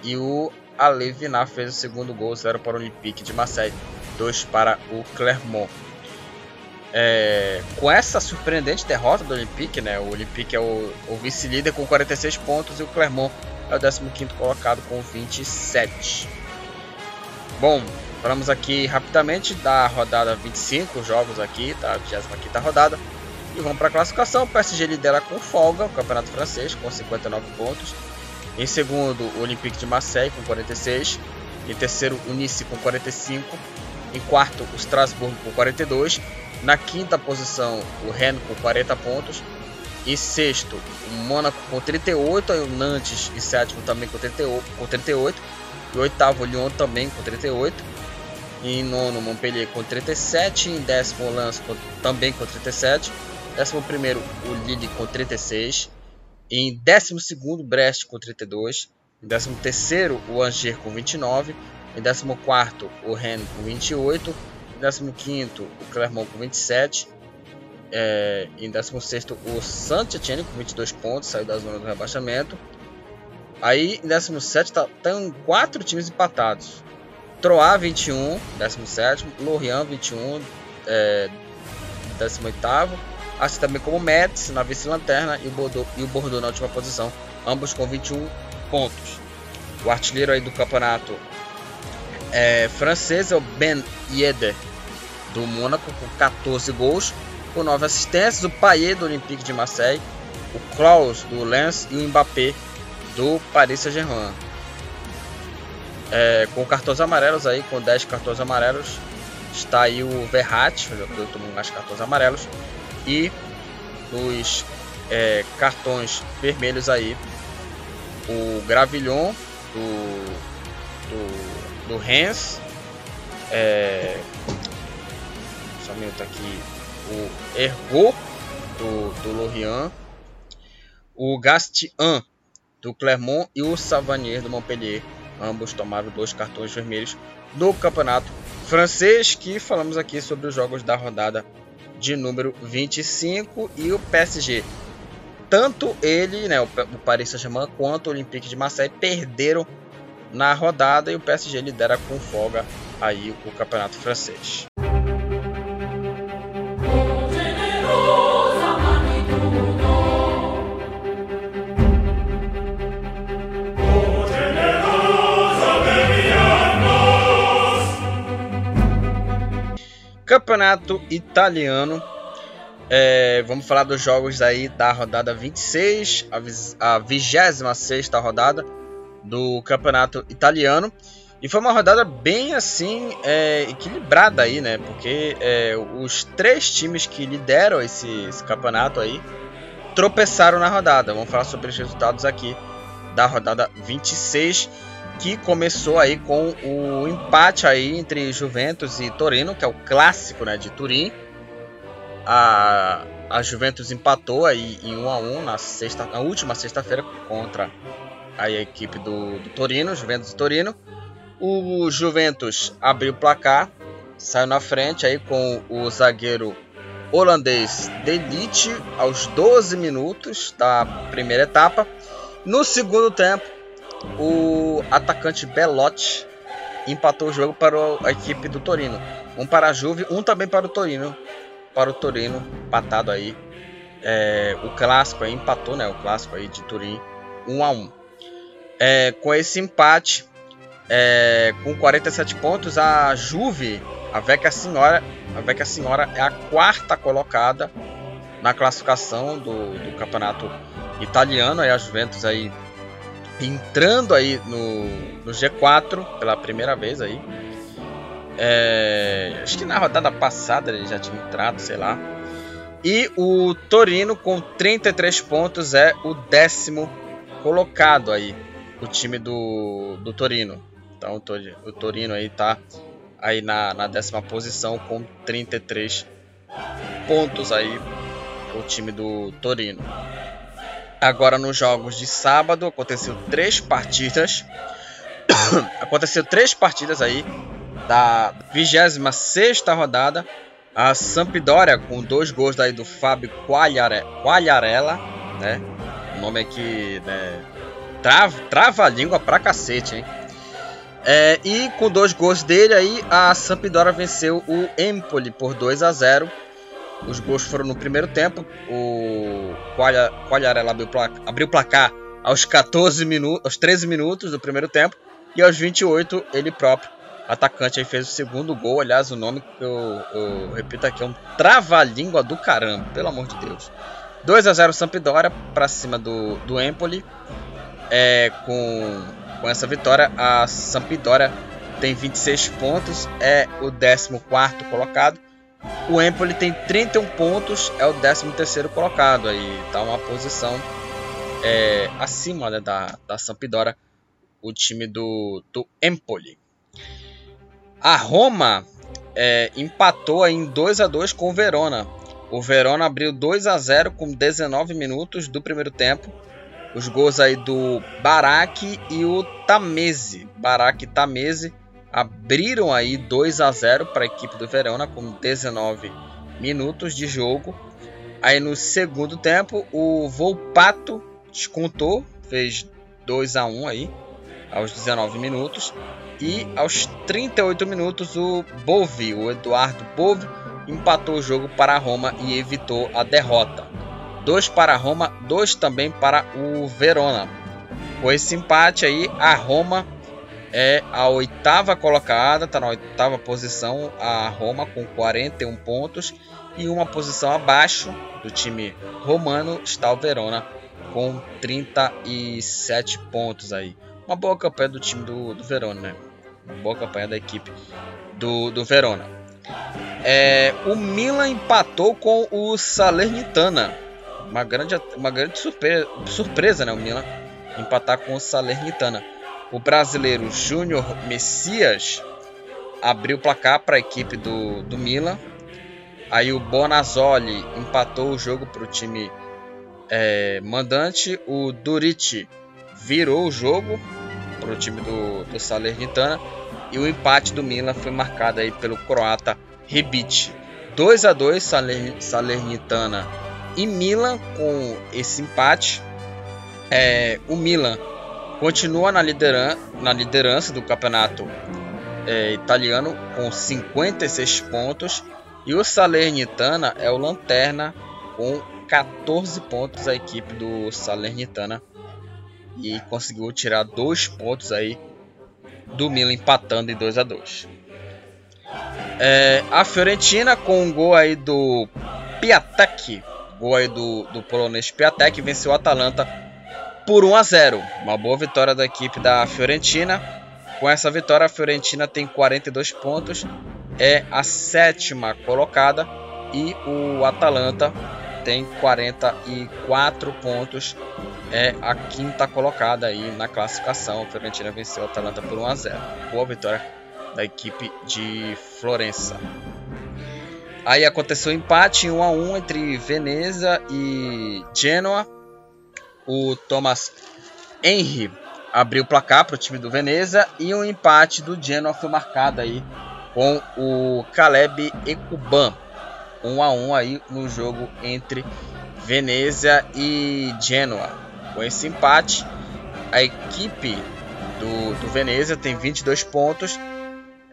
e o Alevinar fez o segundo gol, 0 para o Olympique de Marseille, 2 para o Clermont. é, com essa surpreendente derrota do Olympique, né? O Olympique é o, o vice-líder com 46 pontos e o Clermont é o 15 colocado com 27. Bom, falamos aqui rapidamente da rodada 25 jogos aqui, tá? 25 rodada. E vamos para a classificação. O PSG lidera com folga o Campeonato Francês com 59 pontos. Em segundo, o Olympique de Marseille com 46. Em terceiro, o Nice com 45. Em quarto, o Strasbourg com 42. Na quinta posição, o Rennes com 40 pontos. Em sexto, o Mônaco com 38. E o Nantes em sétimo também com 38. E oitavo, o Lyon também com 38. Em nono, Montpellier com 37. Em décimo, o Lens com, também com 37. Décimo primeiro, o Lille com 36. Em décimo segundo, Brest com 32. Em décimo terceiro, o Angers com 29. Em décimo quarto, o Rennes com 28. Em décimo quinto, o Clermont com 27. É, em décimo sexto, o Saint-Etienne com 22 pontos, saiu da zona do rebaixamento. Aí, em 17 tá, tem quatro times empatados. Troyes 21, 17, Lorient 21, é, 18 assim também como Metz na vice-lanterna e o Bordeaux, e o Bordeaux na última posição, ambos com 21 pontos. O artilheiro aí do campeonato é, francês é o Ben Yedder do Mônaco com 14 gols, com 9 assistências, o Payet do Olympique de Marseille, o Klaus do Lens. E o Mbappé do Paris Saint-Germain. É, com cartões amarelos aí, com 10 cartões amarelos, está aí o Verratti, que tomou mais cartões amarelos, e nos é, cartões vermelhos aí o Gravillon do, do, do Rennes, é, só um minuto aqui, o Ergo do, do Lorient, o Gastian do Clermont e o Savanier do Montpellier. Ambos tomaram dois cartões vermelhos do campeonato francês, que falamos aqui sobre os jogos da rodada de número 25 e o PSG. Tanto ele, né, o Paris Saint-Germain, quanto o Olympique de Marseille perderam na rodada e o PSG lidera com folga aí o campeonato francês. Campeonato Italiano. É, vamos falar dos jogos aí da rodada 26, a 26 rodada do Campeonato Italiano. E foi uma rodada bem assim é, equilibrada aí, né? Porque é, os três times que lideram esse, esse, campeonato aí tropeçaram na rodada. Vamos falar sobre os resultados aqui da rodada 26 que começou aí com o empate aí entre Juventus e Torino, que é o clássico né, de Turim. A, a Juventus empatou aí em 1 a 1 na, sexta, na última sexta-feira contra a equipe do, do Torino, Juventus e Torino. O Juventus abriu o placar, saiu na frente aí com o zagueiro holandês Delite aos 12 minutos da primeira etapa. No segundo tempo, o atacante Belotti empatou o jogo para a equipe do Torino. Um para a Juve, um também para o Torino. Para o Torino, empatado aí. É, o clássico aí empatou, né? O clássico aí de Turim, 1 a 1. É, com esse empate, é, com 47 pontos, a Juve, a Vecchia Senhora, a Vecchia Senhora é a quarta colocada na classificação do, do campeonato italiano. Aí a Juventus aí entrando aí no, no G4 pela primeira vez aí. É, acho que na rodada passada ele já tinha entrado, sei lá. E o Torino com 33 pontos é o décimo colocado aí, o time do, do Torino. Então o Torino aí tá aí na, na décima posição com 33 pontos aí o time do Torino. Agora nos jogos de sábado aconteceu três partidas. *coughs* aconteceu três partidas aí da 26 rodada. A Sampdoria com dois gols daí do Fábio Quagliarella, né? O nome aqui, né? Trava, trava a língua pra cacete, hein? É, e com dois gols dele aí, a Sampdoria venceu o Empoli por 2 a 0 Os gols foram no primeiro tempo. O Quagliarella abriu, abriu o placar aos 14 minutos, aos 13 minutos do primeiro tempo. E aos 28, ele próprio, atacante, aí fez o segundo gol. Aliás, o nome que eu, eu repito aqui é um trava-língua do caramba, pelo amor de Deus. 2 a 0 Sampdoria para cima do, do Empoli. É, com, com essa vitória, a Sampdoria tem 26 pontos, é o 14 colocado. O Empoli tem 31 pontos, é o 13 colocado. Aí tá uma posição é, acima né, da, da Sampdoria, o time do, do Empoli. A Roma é, empatou em 2 a 2 com o Verona. O Verona abriu 2 a 0 com 19 minutos do primeiro tempo. Os gols aí do Barak e o Tamese. Barak e Tamese abriram aí 2 a 0 para a equipe do Verona com 19 minutos de jogo. Aí no segundo tempo o Volpato descontou, fez 2 a 1 aí aos 19 minutos e aos 38 minutos o Bove, o Eduardo Bove empatou o jogo para a Roma e evitou a derrota. Dois para a Roma, dois também para o Verona. Com esse empate aí, a Roma é a oitava colocada, está na oitava posição, a Roma com 41 pontos e uma posição abaixo do time romano está o Verona com 37 pontos aí. Uma boa campanha do time do, do Verona, né? Uma boa campanha da equipe do, do Verona. É, o Milan empatou com o Salernitana. Uma grande, uma grande surpresa, surpresa, né? O Milan empatar com o Salernitana. O brasileiro Júnior Messias abriu o placar para a equipe do, do Milan. Aí o Bonazzoli empatou o jogo para o time é, mandante. O Durici virou o jogo para o time do, do Salernitana. E o empate do Milan foi marcado aí pelo croata Rebic. 2 a 2 Salernitana e Milan com esse empate. É, o Milan continua na, lideran na liderança do campeonato é, italiano com 56 pontos. E o Salernitana é o lanterna com 14 pontos a equipe do Salernitana. E conseguiu tirar dois pontos aí do Milan empatando em 2 a 2 é, A Fiorentina com um gol aí do Piatek, gol aí do, do polonês Piatek, venceu o Atalanta por 1 a 0 Uma boa vitória da equipe da Fiorentina. Com essa vitória, a Fiorentina tem 42 pontos, é a sétima colocada e o Atalanta tem 44 pontos, é a quinta colocada aí na classificação. A Fiorentina venceu a Atalanta por 1 a 0. Boa vitória da equipe de Florença. Aí aconteceu um empate 1 a 1 entre Veneza e Genoa. O Thomas Henry abriu o placar para o time do Veneza e um empate do Genoa foi marcado aí com o Caleb Ekuban 1 a 1 aí no jogo entre Venezia e Genoa. Com esse empate, a equipe do, do Venezia tem 22 pontos.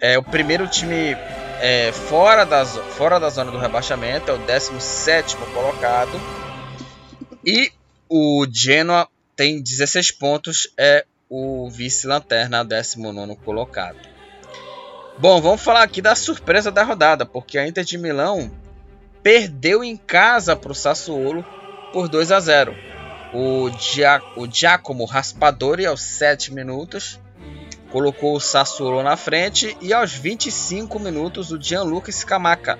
É o primeiro time é, fora, das, fora da zona do rebaixamento, é o 17 colocado. E o Genoa tem 16 pontos, é o vice-lanterna, 19 colocado. Bom, vamos falar aqui da surpresa da rodada, porque a Inter de Milão perdeu em casa para o Sassuolo por 2 a 0. O, Gia, o Giacomo Raspadori aos 7 minutos colocou o Sassuolo na frente e aos 25 minutos o Gianluca Scamacca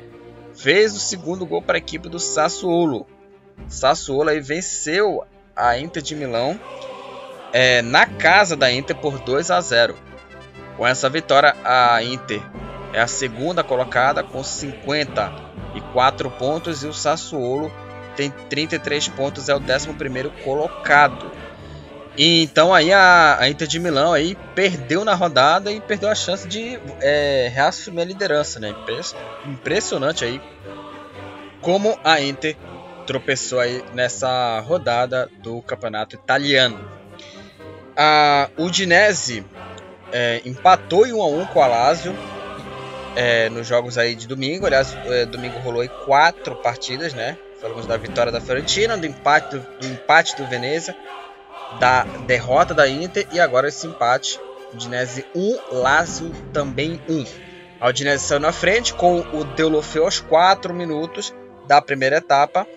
fez o segundo gol para a equipe do Sassuolo. Sassuolo aí venceu a Inter de Milão é, na casa da Inter por 2 a 0. Com essa vitória a Inter é a segunda colocada com 54 pontos e o Sassuolo tem 33 pontos, é o 11 colocado. E então aí a, a, Inter de Milão aí perdeu na rodada e perdeu a chance de é, reassumir a liderança, né? Impressionante aí como a Inter tropeçou aí nessa rodada do campeonato italiano. A Udinese é, empatou em 1 a 1 com a Lazio é, nos jogos aí de domingo. Aliás, é, domingo rolou aí quatro partidas, né? Falamos da vitória da Fiorentina, do empate do, do empate do Veneza, da derrota da Inter e agora esse empate. Udinese 1, Lazio também 1. A Udinese saiu na frente com o Deulofeu aos 4 minutos da primeira etapa.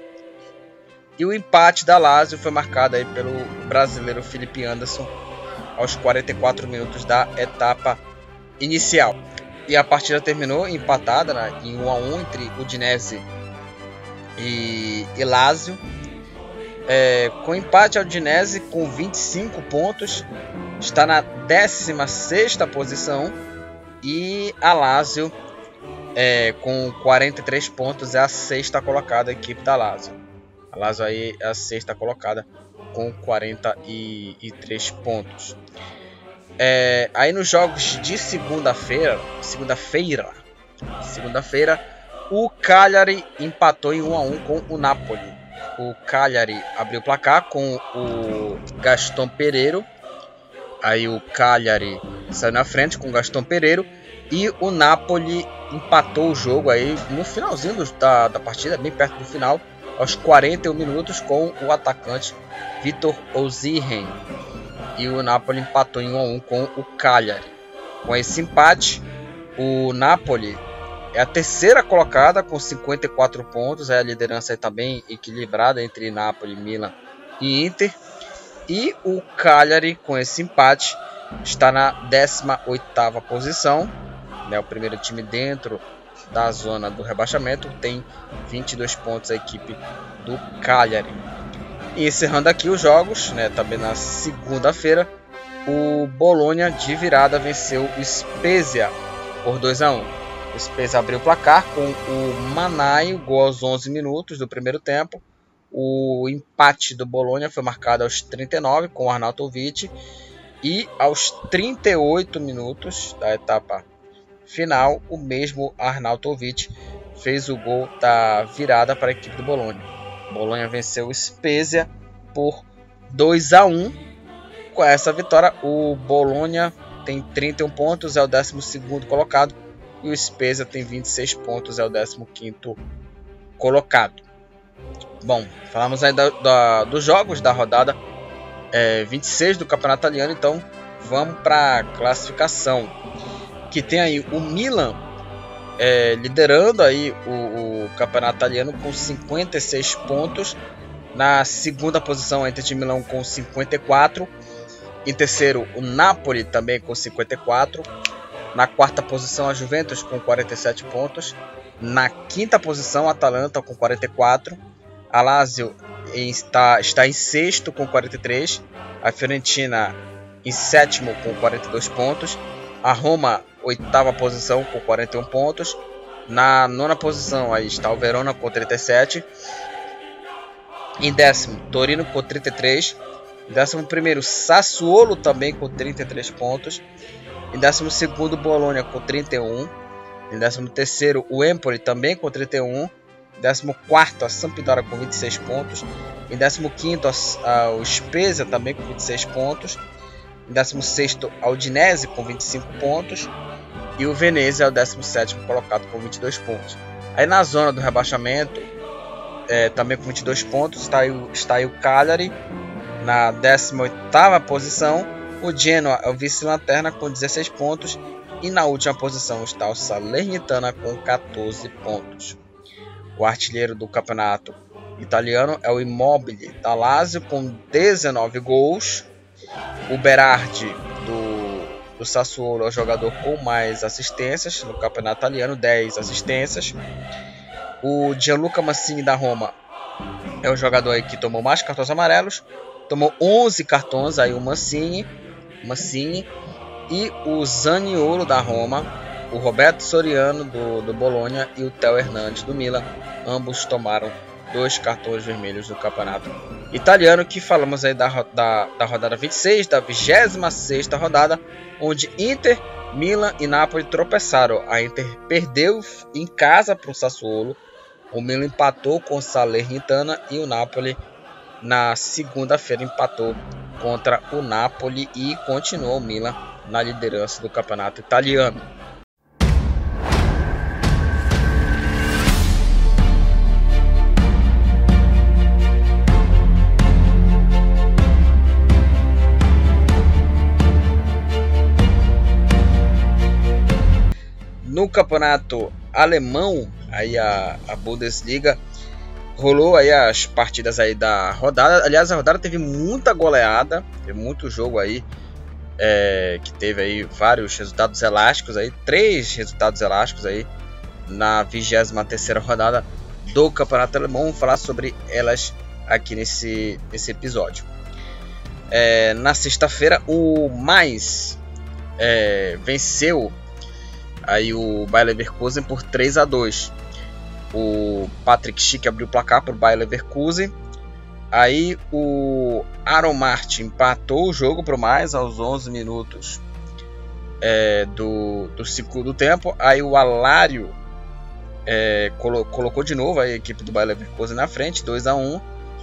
E o empate da Lazio foi marcado aí pelo brasileiro Felipe Anderson aos 44 minutos da etapa inicial. E a partida terminou empatada né, em 1 a 1 entre Udinese e, e Lazio. É, com empate, a Udinese com 25 pontos está na 16 posição e a Lazio é, com 43 pontos é a sexta colocada equipe da Lazio. A Lazio aí é a sexta colocada com 43 pontos. É, aí nos jogos de segunda-feira, segunda-feira, segunda-feira, o Cagliari empatou em 1 a 1 com o Napoli. O Cagliari abriu o placar com o Gaston Pereiro. Aí o Cagliari saiu na frente com o Gaston Pereiro e o Napoli empatou o jogo aí no finalzinho da, da partida, bem perto do final, aos 41 minutos com o atacante Vitor Ozihen e o Napoli empatou em 1 a 1 com o Cagliari. Com esse empate, o Napoli é a terceira colocada com 54 pontos, é a liderança está bem equilibrada entre Napoli, Milan e Inter. E o Cagliari com esse empate está na 18ª posição, né, o primeiro time dentro da zona do rebaixamento, tem 22 pontos a equipe do Cagliari. E encerrando aqui os jogos, né, também na segunda-feira, o Bolonha de virada venceu o Spezia por 2 a 1. O Spezia abriu o placar com o Manaio, gol aos 11 minutos do primeiro tempo. O empate do Bolonha foi marcado aos 39 com o Arnautovic e aos 38 minutos da etapa final, o mesmo Arnautovic fez o gol da virada para a equipe do Bolonha. Bolonha venceu o Spezia por 2 a 1. Com essa vitória, o Bolonha tem 31 pontos, é o 12 colocado, e o Spezia tem 26 pontos, é o 15 colocado. Bom, falamos aí da, da, dos jogos da rodada é, 26 do Campeonato Italiano, então vamos para a classificação. Que tem aí o Milan é, liderando aí o, o, campeonato italiano com 56 pontos. Na segunda posição, a Inter de Milão com 54. Em terceiro, o Napoli também com 54. Na quarta posição, a Juventus com 47 pontos. Na quinta posição, a Atalanta com 44. A Lazio está, está em sexto com 43. A Fiorentina em sétimo com 42 pontos. A Roma oitava posição com 41 pontos. Na nona posição aí está o Verona com 37. Em décimo, Torino com 33. Em décimo primeiro, Sassuolo também com 33 pontos. Em décimo segundo, Bolonha com 31. Em décimo terceiro, o Empoli também com 31. Em décimo quarto, a Sampdoria com 26 pontos. Em décimo quinto, a, a, o Spezia também com 26 pontos. Em 16 a Udinese com 25 pontos. E o Venezia é o 17 colocado com 22 pontos. Aí na zona do rebaixamento, é, também com 22 pontos, está aí, está aí o Cagliari na 18 posição. O Genoa é o vice-lanterna com 16 pontos. E na última posição está o Salernitana com 14 pontos. O artilheiro do campeonato italiano é o Immobile da Lazio com 19 gols. O Berardi do, do Sassuolo é o jogador com mais assistências no campeonato italiano, 10 assistências. O Gianluca Mancini da Roma é o jogador que tomou mais cartões amarelos, tomou 11 cartões aí o Mancini, Mancini e o Zaniolo da Roma, o Roberto Soriano do, do Bolonha e o Theo Hernandes do Milan, ambos tomaram dois cartões vermelhos no campeonato italiano, que falamos aí da, da, da rodada 26, da 26 rodada, onde Inter, Milan e Napoli tropeçaram. A Inter perdeu em casa para o Sassuolo, o Milan empatou com o Salernitana e o Napoli na segunda-feira empatou contra o Napoli e continuou o Milan na liderança do campeonato italiano. No campeonato alemão, aí a, a Bundesliga, rolou aí as partidas aí da rodada. Aliás, a rodada teve muita goleada, teve muito jogo aí é, que teve aí vários resultados elásticos aí, três resultados elásticos aí na 23 terceira rodada do Campeonato Alemão. Vamos falar sobre elas aqui nesse, nesse episódio. É, na sexta-feira, o Mais é, venceu aí o Bayer Leverkusen por 3 a 2 O Patrick Schick abriu o placar para o Bayer Leverkusen. Aí o Aaron Martin empatou o jogo para Mais aos 11 minutos é, do, do segundo tempo. Aí o Alário é, colo colocou de novo a equipe do Bayer Leverkusen na frente, 2 a 1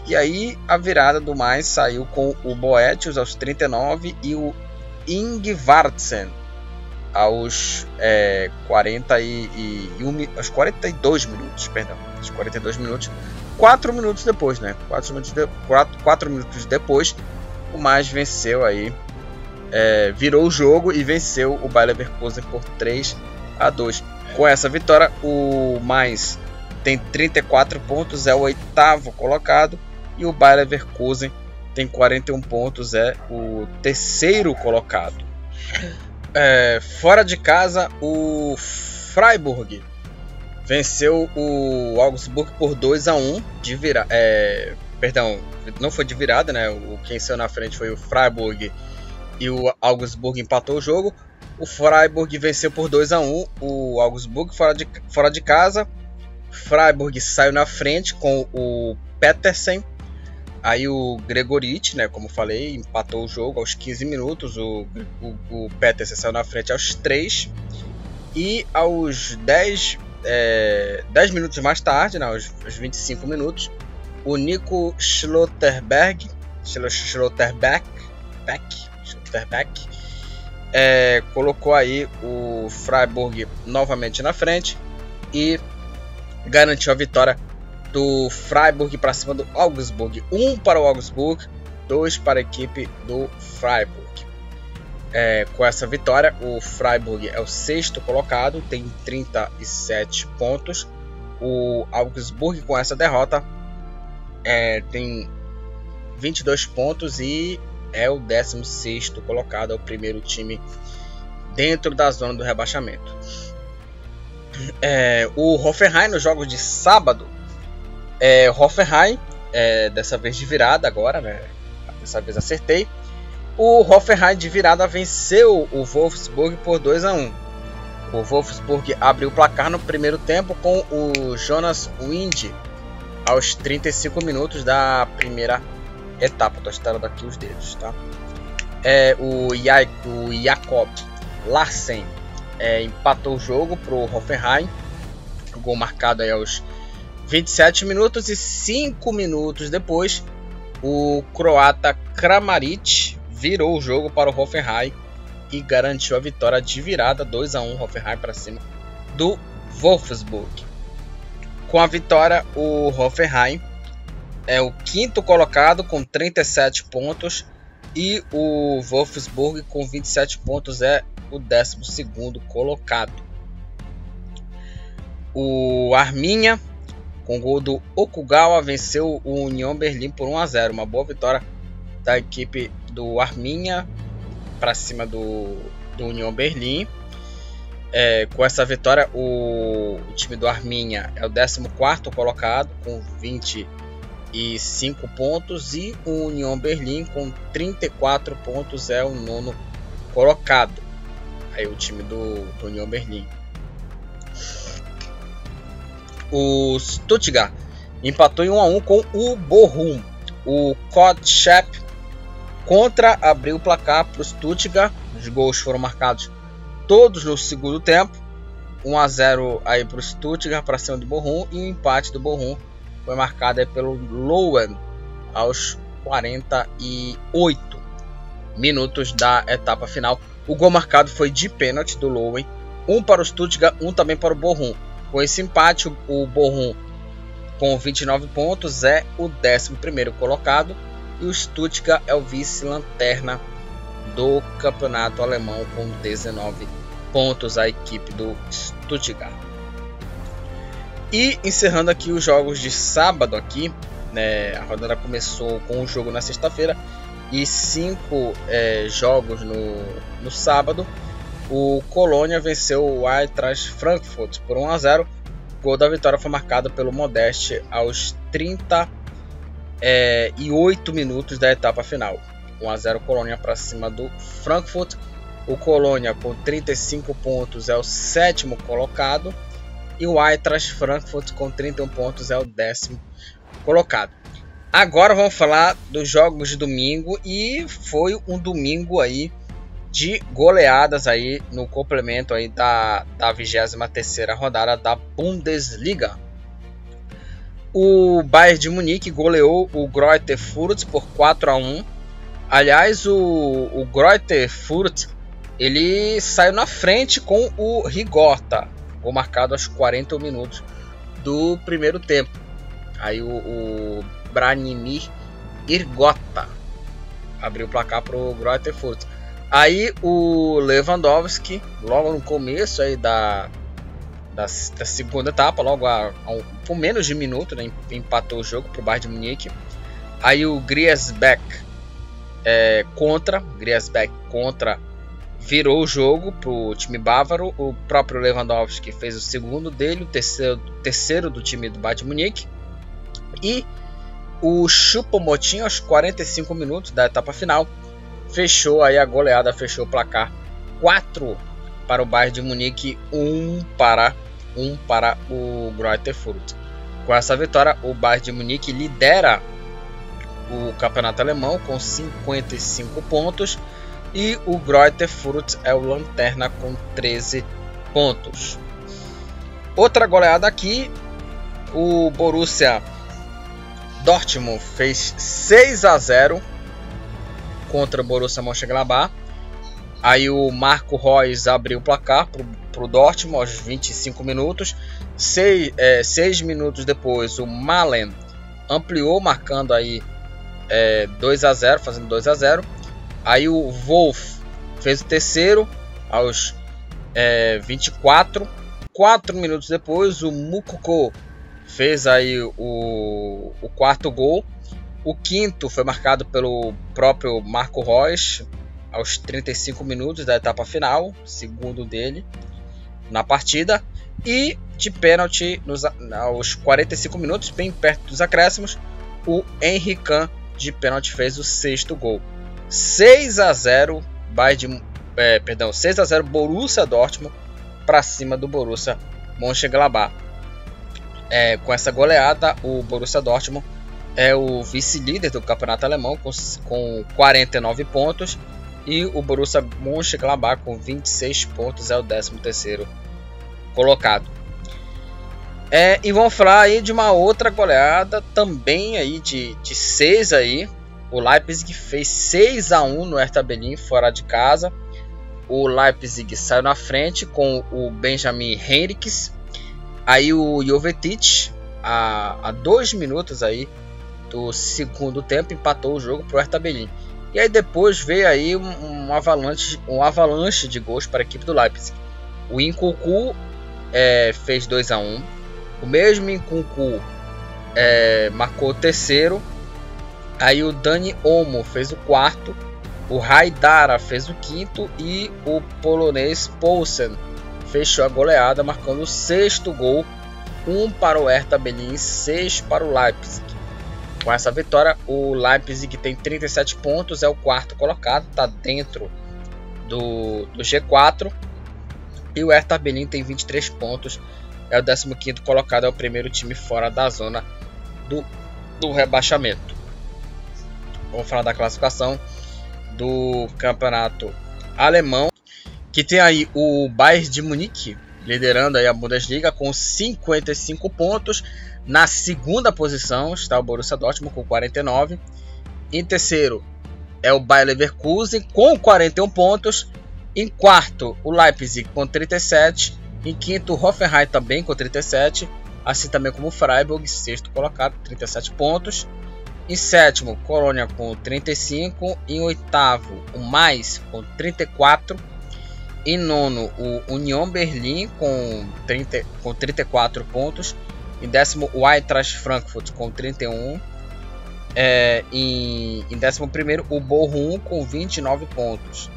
E aí a virada do mais saiu com o Boetius aos 39 e o Ingvartsen aos é, 41, aos 42 minutos, perdão, aos 42 minutos, 4 minutos depois, né? 4 minutos, de, 4, 4 minutos depois, o mais venceu aí, é, virou o jogo e venceu o Bayer Leverkusen por 3 a 2. Com essa vitória, o mais tem 34 pontos, é o oitavo colocado, e o Bayer Leverkusen tem 41 pontos, é o terceiro colocado. É, fora de casa, o Freiburg venceu o Augsburg por 2 a 1 de virada. É, perdão, não foi de virada, né? O quem saiu na frente foi o Freiburg e o Augsburg empatou o jogo. O Freiburg venceu por 2 a 1 o Augsburg fora de, fora de casa. Freiburg saiu na frente com o Petersen. Aí o Gregorich, né, como falei, empatou o jogo aos 15 minutos. O, o, o Petersen saiu na frente aos 3. E aos 10, é, 10 minutos mais tarde, né, aos, aos 25 minutos, o Nico Schlotterberg, Schlotterbeck, Beck, Schlotterbeck é, colocou aí o Freiburg novamente na frente e garantiu a vitória do Freiburg para cima do Augsburg. Um para o Augsburg, dois para a equipe do Freiburg. É, com essa vitória, o Freiburg é o sexto colocado, tem 37 pontos. O Augsburg, com essa derrota, é, tem 22 pontos e é o 16 colocado, é o primeiro time dentro da zona do rebaixamento. É, o Hoffenheim nos jogos de sábado, é, Hoffenheim, é, dessa vez de virada agora, né? Dessa vez acertei. O Hoffenheim de virada venceu o Wolfsburg por 2 a 1. O Wolfsburg abriu o placar no primeiro tempo com o Jonas Wind aos 35 minutos da primeira etapa. Tô estarando aqui os dedos, tá? É, o, ja o Jakob Larsen é, empatou o jogo pro Hoffenheim. O gol marcado aí aos 27 minutos e 5 minutos depois, o croata Kramaric virou o jogo para o Hoffenheim e garantiu a vitória de virada 2 a 1 Hoffenheim para cima do Wolfsburg. Com a vitória, o Hoffenheim é o quinto colocado com 37 pontos e o Wolfsburg com 27 pontos é o 12 colocado. O Arminha com gol do Okugawa venceu o União Berlim por 1 a 0, uma boa vitória da equipe do Arminha para cima do, do União Berlim. É, com essa vitória, o, o, time do Arminha é o 14 colocado com 20 e 5 pontos e o União Berlim com 34 pontos é o nono colocado. Aí o time do, do União Berlim. O Stuttgart empatou em 1 a 1 com o Bochum. O Kotschep contra abriu o placar para o Stuttgart. Os gols foram marcados todos no segundo tempo. 1 a 0 aí para o Stuttgart para cima do Bochum e o empate do Bochum foi marcada pelo Lowen aos 48 minutos da etapa final. O gol marcado foi de pênalti do Lowen, um para o Stuttgart, um também para o Bochum. Com esse empate, o Bochum com 29 pontos é o 11 colocado e o Stuttgart é o vice-lanterna do campeonato alemão com 19 pontos a equipe do Stuttgart. E encerrando aqui os jogos de sábado aqui, né, a rodada começou com um jogo na sexta-feira e cinco é, jogos no, no sábado. O Colônia venceu o Eintracht Frankfurt por 1 a 0. O gol da vitória foi marcado pelo Modeste aos 38 é, minutos da etapa final. 1 a 0 Colônia para cima do Frankfurt. O Colônia com 35 pontos é o sétimo colocado e o Eintracht Frankfurt com 31 pontos é o décimo colocado. Agora vamos falar dos jogos de domingo e foi um domingo aí de goleadas aí no complemento aí da, da 23 rodada da Bundesliga. O Bayern de Munique goleou o Greuther Fürth por 4 a 1. Aliás, o, o Greuther Fürth ele saiu na frente com o Rigota, gol marcado aos 41 minutos do primeiro tempo. Aí o, o Branimir Irgota abriu o placar para o Greuther Fürth. Aí o Lewandowski, logo no começo aí da, da, da segunda etapa, logo a, a um, por menos de um minuto, né, empatou o jogo para o Bayern de Munique. Aí o Griesbeck é, contra, Griesbeck contra, virou o jogo para o time bávaro. O próprio Lewandowski fez o segundo dele, o terceiro, terceiro do time do Bayern de Munique. E o Chupomotin aos 45 minutos da etapa final fechou aí a goleada, fechou o placar 4 para o Bayern de Munique, 1 para 1 para o Greuther Fürth. Com essa vitória, o Bayern de Munique lidera o campeonato alemão com 55 pontos e o Greuther Fürth é o lanterna com 13 pontos. Outra goleada aqui, o Borussia Dortmund fez 6 a 0 contra o Borussia Mönchengladbach. Aí o Marco Reus abriu o placar para o Dortmund aos 25 minutos. Seis, é, seis minutos depois, o Malen ampliou, marcando aí é, 2 a 0 fazendo 2 a 0 Aí o Wolf fez o terceiro aos é, 24. Quatro minutos depois, o Mukoko fez aí o, o quarto gol. O quinto foi marcado pelo próprio Marco Reus aos 35 minutos da etapa final, segundo dele na partida. E de pênalti nos, aos 45 minutos, bem perto dos acréscimos, o Henrique de pênalti fez o sexto gol. 6 a 0 Bayern é, perdão, 6 a 0 Borussia Dortmund para cima do Borussia Mönchengladbach. É, com essa goleada, o Borussia Dortmund é o vice-líder do campeonato alemão com, com 49 pontos e o Borussia Mönchengladbach com 26 pontos é o 13º colocado. É, e vamos falar aí de uma outra goleada também aí de, de 6 aí. O Leipzig fez 6 a 1 no Hertha Berlin fora de casa. O Leipzig saiu na frente com o Benjamin Henriques. Aí o Jovetic a, a dois minutos aí do segundo tempo empatou o jogo para o Hertha Berlin. E aí depois veio aí um, um, avalanche, um avalanche de gols para a equipe do Leipzig. O Incucu é, fez 2 a 1 O mesmo Incucu é, marcou o terceiro. Aí o Dani Olmo fez o quarto. O Haidara fez o quinto. E o polonês Poulsen fechou a goleada, marcando o sexto gol. Um para o Hertha Berlin, seis para o Leipzig. Com essa vitória, o Leipzig tem 37 pontos, é o quarto colocado, está dentro do, do G4. E o Hertha Berlin tem 23 pontos, é o 15 colocado, é o primeiro time fora da zona do, do rebaixamento. Vamos falar da classificação do campeonato alemão, que tem aí o Bayern de Munique liderando aí a Bundesliga com 55 pontos. Na segunda posição está o Borussia Dortmund com 49. Em terceiro é o Bayer Leverkusen com 41 pontos. Em quarto, o Leipzig com 37. Em quinto, o Hoffenheim também com 37. Assim também como o Freiburg, sexto colocado, 37 pontos. Em sétimo, Colônia com 35. Em oitavo, o Mais com 34. Em nono, o Union Berlim com, 30, com 34 pontos. Em décimo, o Eintracht Frankfurt com 31. É, em, em décimo primeiro, o Bochum com 29 pontos.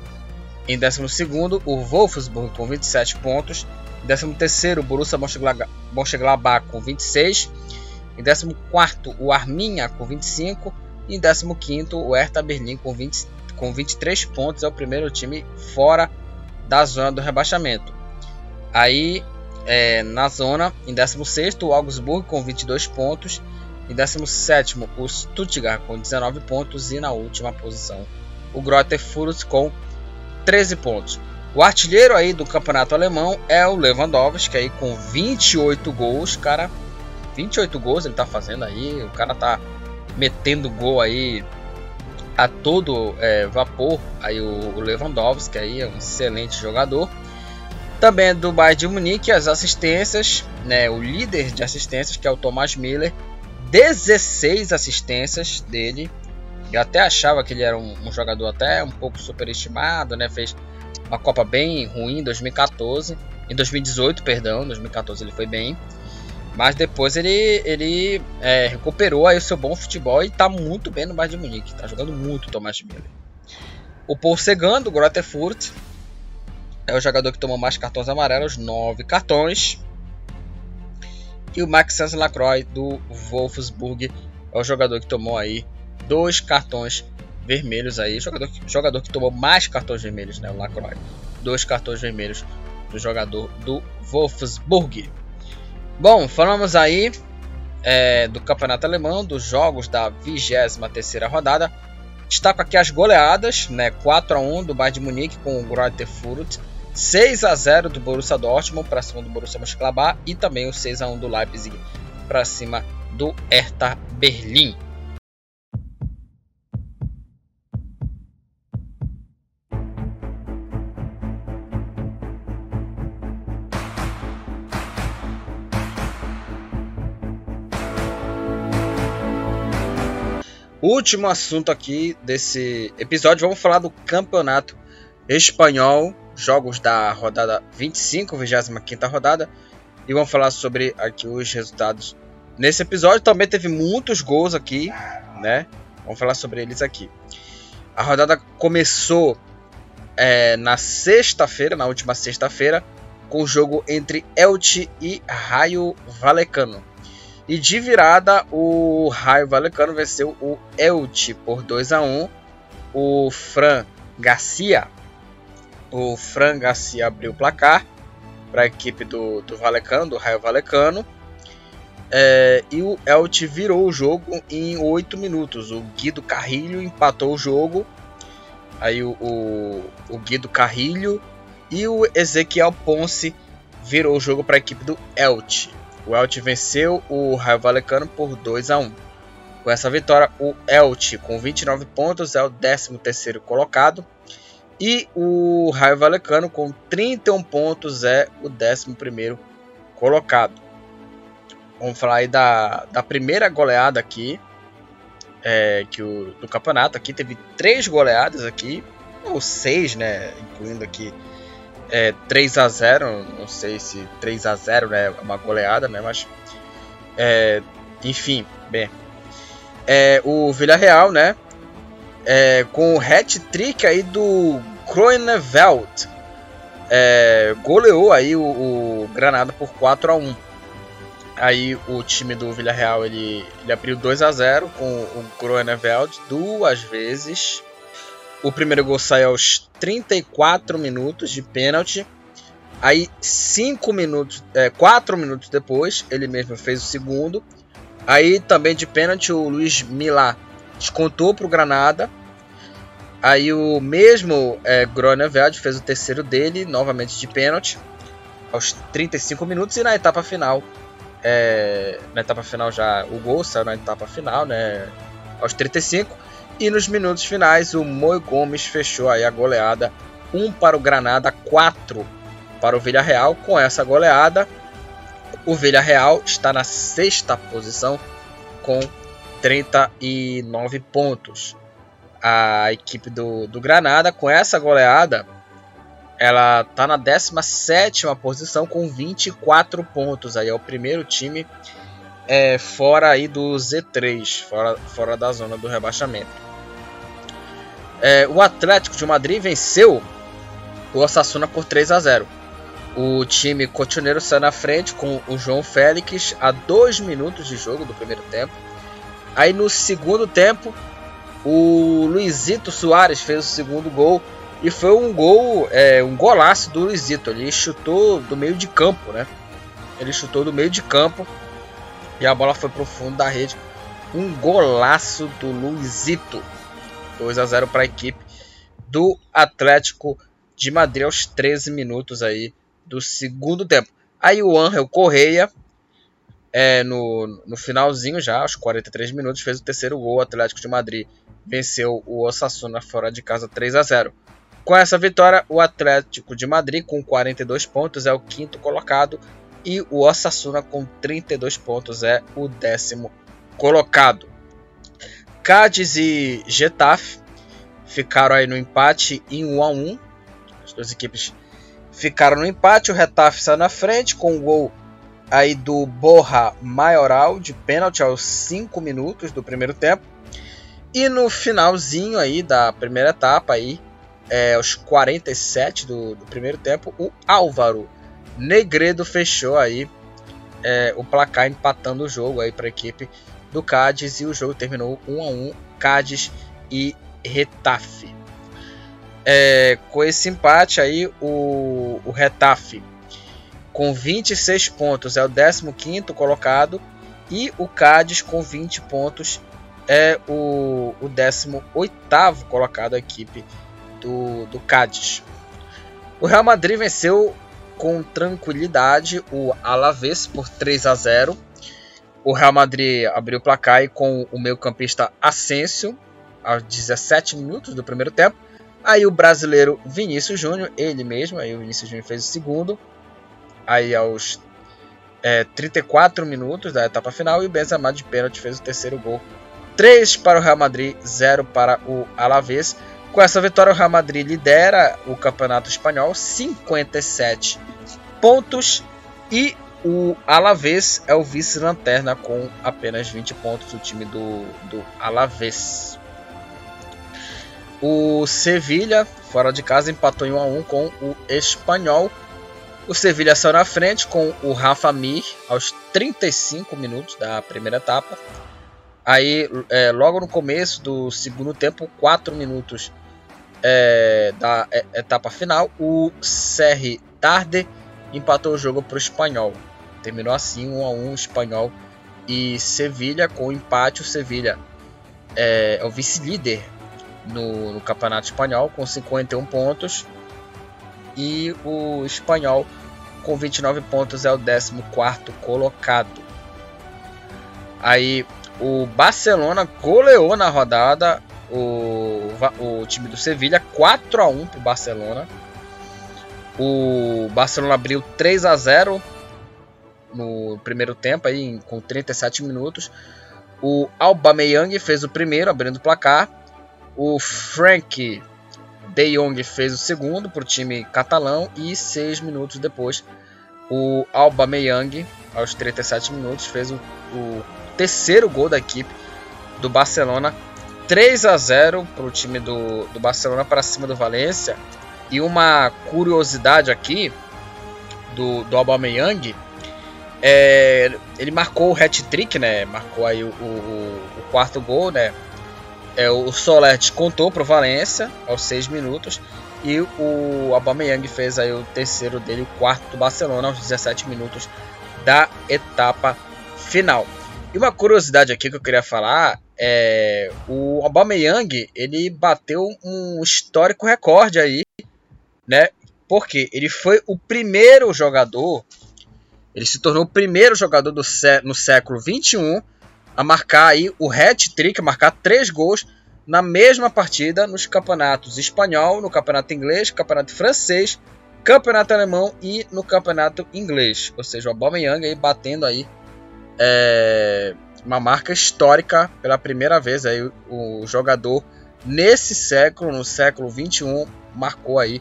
Em décimo segundo, o Wolfsburg com 27 pontos. Em décimo terceiro, o Borussia Mönchengladbach com 26. Em décimo quarto, o Arminia com 25. E em décimo quinto, o Hertha Berlim com, 20, com 23 pontos. É o primeiro time fora da zona do rebaixamento. Aí é, na zona, em 16 o Augsburg com 22 pontos. Em 17 o Stuttgart com 19 pontos. E na última posição o Greuther Fürth com 13 pontos. O artilheiro aí do campeonato alemão é o Lewandowski aí com 28 gols, cara. 28 gols ele tá fazendo aí, o cara tá metendo gol aí a todo é, vapor. Aí o, Lewandowski aí é um excelente jogador. Também é do Bayern de Munique as assistências, né, o líder de assistências que é o Thomas Miller, 16 assistências dele. Eu até achava que ele era um, um jogador até um pouco superestimado, né? Fez uma Copa bem ruim em 2014, em 2018, perdão, 2014 ele foi bem. Mas depois ele, ele é, recuperou aí o seu bom futebol e está muito bem no Bayern de Munique. Está jogando muito o Thomas Miller. O Paul Segan, do Greuther Fürth, é o jogador que tomou mais cartões amarelos, 9 cartões. E o Maxence Lacroix, do Wolfsburg, é o jogador que tomou aí dois cartões vermelhos aí. Jogador, jogador que tomou mais cartões vermelhos, né? O Lacroix. Dois cartões vermelhos do jogador do Wolfsburg. Bom, falamos aí é, do campeonato alemão, dos jogos da 23 rodada. Destaco aqui as goleadas, né? 4 a 1 do Bayern de Munique com o Greuther Fürth, 6 a 0 do Borussia Dortmund para cima do Borussia Mönchengladbach e também o 6 a 1 do Leipzig para cima do Hertha Berlim. Último assunto aqui desse episódio, vamos falar do campeonato espanhol, jogos da rodada 25, 25 rodada, e vamos falar sobre aqui os resultados nesse episódio. Também teve muitos gols aqui, né? Vamos falar sobre eles aqui. A rodada começou é, na sexta-feira, na última sexta-feira, com o jogo entre Elche e Raio Valecano. E de virada, o Raio Valecano venceu o Elche por 2 a 1 O Fran Garcia. O Fran Garcia abriu o placar para a equipe do, do Valecano, do Raio Valecano. É, e o Elche virou o jogo em 8 minutos. O Guido Carrilho empatou o jogo. Aí o, o, o Guido Carrilho e o Ezequiel Ponce virou o jogo para a equipe do Elche. O Elche venceu o Raio Valecano por 2 a 1. Com essa vitória, o Elche, com 29 pontos, é o 13º colocado. E o Raio Valecano, com 31 pontos, é o 11º colocado. Vamos falar aí da, da primeira goleada aqui é, que o, do campeonato. Aqui teve três goleadas aqui, ou seis, né? Incluindo aqui é, 3 a 0 não sei se 3 a 0 né, é uma goleada, né, mas é, enfim, bem, é, o Villarreal, né, é, com o hat-trick aí do Groeneveld, é, goleou aí o, o, Granada por 4 a 1 Aí o time do Villarreal ele, ele abriu 2 a 0 com o Groeneveld duas vezes o primeiro gol sai aos 34 minutos de pênalti. Aí, 5 minutos, é, 4 minutos depois, ele mesmo fez o segundo. Aí, também de pênalti, o Luiz Milá descontou para o Granada. Aí, o mesmo é, fez o terceiro dele, novamente de pênalti, aos 35 minutos. E na etapa final, é, na etapa final já o gol saiu na etapa final, né, aos 35. E nos minutos finais, o Moi Gomes fechou aí a goleada 1 para o Granada, 4 para o Villarreal. Com essa goleada, o Villarreal está na sexta posição com 39 pontos. A equipe do, do Granada, com essa goleada, ela tá na 17 posição com 24 pontos. Aí é o primeiro time é, fora aí do Z3, fora, fora da zona do rebaixamento. É, o Atlético de Madrid venceu o Osasuna por 3 a 0. O time cotineiro saiu na frente com o João Félix a 2 minutos de jogo do primeiro tempo. Aí no segundo tempo, o Luizito Soares fez o segundo gol e foi um gol, é, um golaço do Luizito. Ele chutou do meio de campo, né? Ele chutou do meio de campo e a bola foi pro fundo da rede. Um golaço do Luizito. 2 a 0 para a equipe do Atlético de Madrid aos 13 minutos aí do segundo tempo. Aí o Angel Correia, é, no, no finalzinho já, aos 43 minutos, fez o terceiro gol. O Atlético de Madrid venceu o Osasuna fora de casa 3 a 0. Com essa vitória, o Atlético de Madrid, com 42 pontos, é o quinto colocado e o Osasuna, com 32 pontos, é o décimo colocado. Cádiz e Getafe ficaram aí no empate em 1 a 1. As duas equipes ficaram no empate. O Getafe saiu na frente com o gol aí do Borra Maioral de pênalti aos 5 minutos do primeiro tempo. E no finalzinho aí da primeira etapa aí, é, aos 47 do, do primeiro tempo, o Álvaro Negredo fechou aí é, o placar empatando o jogo aí para a equipe do Cádiz e o jogo terminou 1 a 1 Cádiz e Retafe. É, com esse empate aí o, o Retafe com 26 pontos é o 15 colocado e o Cádiz com 20 pontos é o, o 18 colocado a equipe do, do Cádiz. O Real Madrid venceu com tranquilidade o Alavés por 3 a 0. O Real Madrid abriu o placar e com o meio-campista Asensio aos 17 minutos do primeiro tempo. Aí o brasileiro Vinícius Júnior, ele mesmo, aí o Vinícius Júnior fez o segundo. Aí aos é, 34 minutos da etapa final e o Benzema de pênalti fez o terceiro gol. 3 para o Real Madrid, 0 para o Alavés. Com essa vitória, o Real Madrid lidera o Campeonato Espanhol, 57 pontos. E o Alavés é o vice-lanterna com apenas 20 pontos, o time do, do Alavés. O Sevilha, fora de casa, empatou em 1 a 1 com o Espanhol. O Sevilha saiu na frente com o Rafa Mir aos 35 minutos da primeira etapa. Aí, é, logo no começo do segundo tempo, 4 minutos é, da etapa final, o Serri Tarde empatou o jogo para o Espanhol. Terminou assim 1 a 1 Espanhol e Sevilha com empate. O Sevilha é, é o vice-líder no, no, Campeonato Espanhol com 51 pontos e o Espanhol com 29 pontos é o 14 colocado. Aí o Barcelona goleou na rodada o, o time do Sevilha 4 a 1 para o Barcelona. O Barcelona abriu 3 a 0 no primeiro tempo aí com 37 minutos. O Aubameyang fez o primeiro abrindo o placar. O Frank De Jong fez o segundo para o time catalão e seis minutos depois o Aubameyang aos 37 minutos fez o, o terceiro gol da equipe do Barcelona 3 a 0 para o time do, do Barcelona para cima do Valência. E uma curiosidade aqui do, do Aubameyang, é, ele marcou o hat-trick, né? Marcou aí o, o, o, quarto gol, né? É, o Soler contou para o Valência aos 6 minutos. E o Aubameyang fez aí o terceiro dele, o quarto do Barcelona aos 17 minutos da etapa final. E uma curiosidade aqui que eu queria falar é o Aubameyang, ele bateu um histórico recorde aí, né? Porque ele foi o primeiro jogador, ele se tornou o primeiro jogador do sé no século 21 a marcar aí o hat-trick, marcar três gols na mesma partida nos campeonatos espanhol, no campeonato inglês, campeonato francês, campeonato alemão e no campeonato inglês. Ou seja, o Aubameyang aí batendo aí é, uma marca histórica pela primeira vez aí o, jogador nesse século, no século 21, marcou aí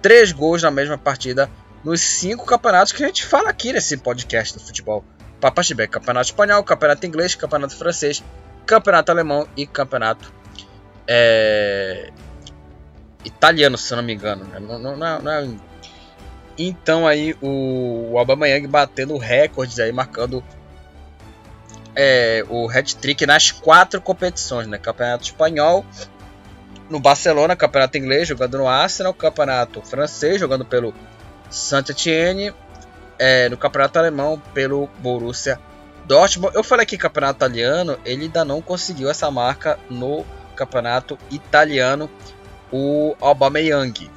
três gols na mesma partida nos cinco campeonatos que a gente fala aqui nesse podcast do futebol. Beck, campeonato espanhol, campeonato inglês, campeonato francês, campeonato alemão e campeonato é, italiano, se não me engano. Né? Não, não, não, não é... Então aí o, o Aubameyang batendo recordes aí, marcando é, o hat-trick nas quatro competições, né? Campeonato espanhol, no Barcelona, campeonato inglês, jogando no Arsenal, campeonato francês, jogando pelo Saint-Étienne, é, no campeonato alemão, pelo Borussia Dortmund. Eu falei que campeonato italiano, ele ainda não conseguiu essa marca no campeonato italiano, o Aubameyang.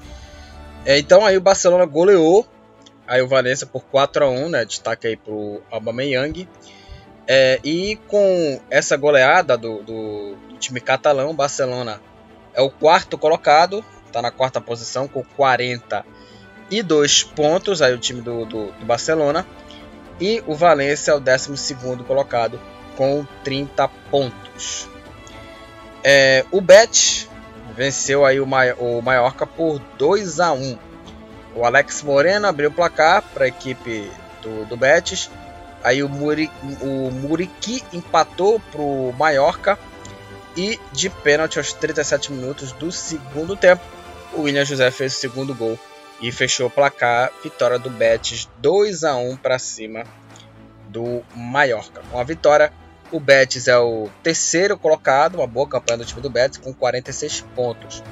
É, então aí o Barcelona goleou aí o Valência por 4 a 1 né? Destaque aí pro Aubameyang. É, e com essa goleada do, do, time catalão, Barcelona é o quarto colocado, está na quarta posição com 42 pontos, aí o time do, do, do Barcelona. E o Valência é o décimo segundo colocado com 30 pontos. É, o Bet venceu aí o, o Mallorca por 2 a 1. O Alex Moreno abriu o placar para a equipe do, do Betis. Aí o, Muri, o Muriqui empatou para o Mallorca. E de pênalti aos 37 minutos do segundo tempo, o William José fez o segundo gol e fechou o placar. Vitória do Betis 2 a 1 para cima do Mallorca. Com a vitória, o Betis é o terceiro colocado, uma boa campanha do time do Betis, com 46 pontos.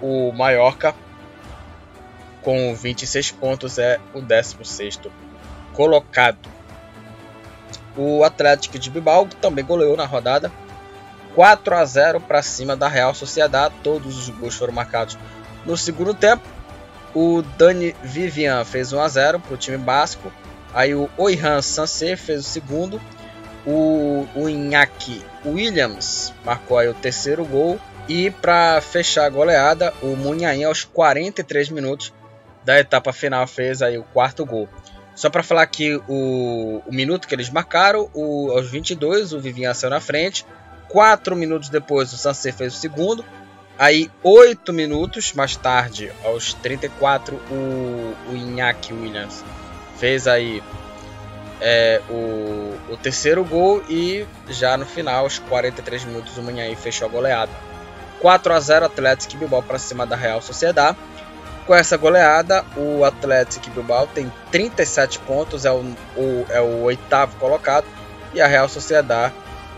O Mallorca, com 26 pontos, é o 16 colocado. O Atlético de Bilbao também goleou na rodada 4 a 0 para cima da Real Sociedade. Todos os gols foram marcados no segundo tempo. O Dani Vivian fez 1 a 0 para o time basco. Aí o Oihan Sansé fez o segundo o, o Iñaki Williams marcou aí o terceiro gol. E para fechar a goleada, o Munhain aos 43 minutos da etapa final fez aí o quarto gol. Só para falar que o, o, minuto que eles marcaram, o, aos 22 o Vivinha saiu na frente. 4 minutos depois o Sansei fez o segundo. Aí 8 minutos mais tarde, aos 34, o, o Williams fez aí é, o, o, terceiro gol e já no final, aos 43 minutos, o Manhãí fechou a goleada. 4 a 0 Atlético Bilbao para cima da Real Sociedade. Com essa goleada, o Atlético Bilbao tem 37 pontos, é o, o, é o oitavo colocado, e a Real Sociedade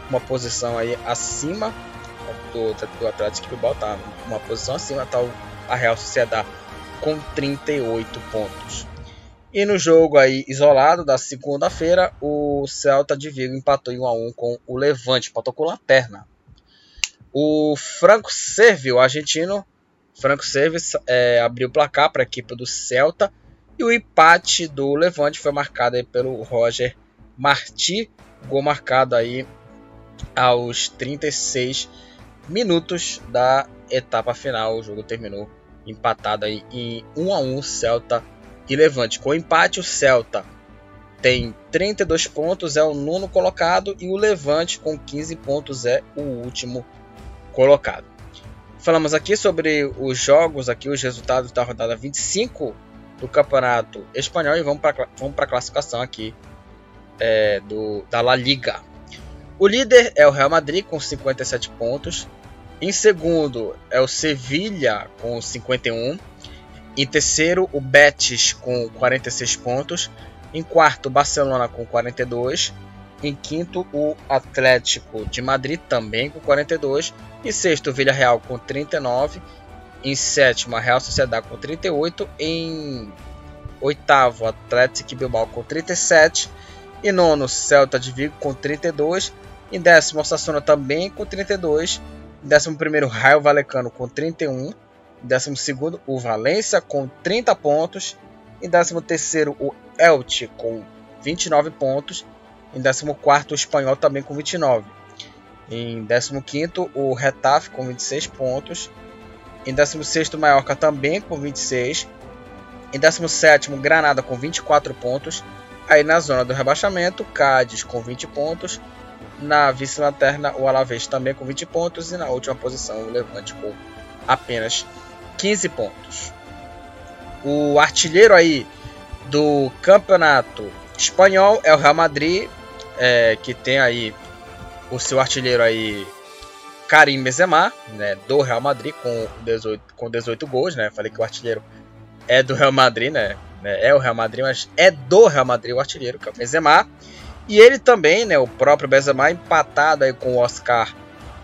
uma posição aí acima do, do Atlético Bilbao, tá uma posição acima, tá a Real Sociedade com 38 pontos. E no jogo aí isolado da segunda-feira, o Celta de Vigo empatou em 1 a 1 com o Levante, empatou com lanterna. O Franco Servi, o argentino, Franco Servi é, abriu o placar para a equipe do Celta e o empate do Levante foi marcado pelo Roger Marti, gol marcado aí aos 36 minutos da etapa final. O jogo terminou empatado aí em 1 a 1 Celta e Levante. Com empate, o Celta tem 32 pontos, é o nono colocado, e o Levante, com 15 pontos, é o último colocado. Falamos aqui sobre os jogos, aqui os resultados da rodada 25 do Campeonato Espanhol e vamos para vamos a classificação aqui é, do, da La Liga. O líder é o Real Madrid com 57 pontos. Em segundo é o Sevilha com 51. Em terceiro, o Betis com 46 pontos. Em quarto, o Barcelona com 42. Em quinto, o Atlético de Madrid também com 42. Em sexto, o Villarreal com 39. Em sétimo, a Real Sociedade com 38. Em oitavo, Atlético Bilbao com 37. Em nono, Celta de Vigo com 32. Em décimo, o Sassuna também com 32. Em décimo primeiro, Raio Valecano com 31. Em 12 o Valência com 30 pontos. Em 13 o Elche com 29 pontos. Em 14 o Espanhol também com 29. Em 15 o Retaf com 26 pontos. Em 16 o Mallorca também com 26. Em 17 o Granada com 24 pontos. Aí na zona do rebaixamento, Cádiz com 20 pontos. Na vice-lanterna, o Alavés também com 20 pontos. E na última posição, o Levante com apenas 15 pontos. o artilheiro aí do campeonato espanhol é o Real Madrid, é, que tem aí o seu artilheiro aí Karim Benzema, né, do Real Madrid com 18, com 18 gols, né? Falei que o artilheiro é do Real Madrid, né? É o Real Madrid, mas é do Real Madrid o artilheiro, que é o Benzema. E ele também, né, o próprio Benzema empatado aí com o Oscar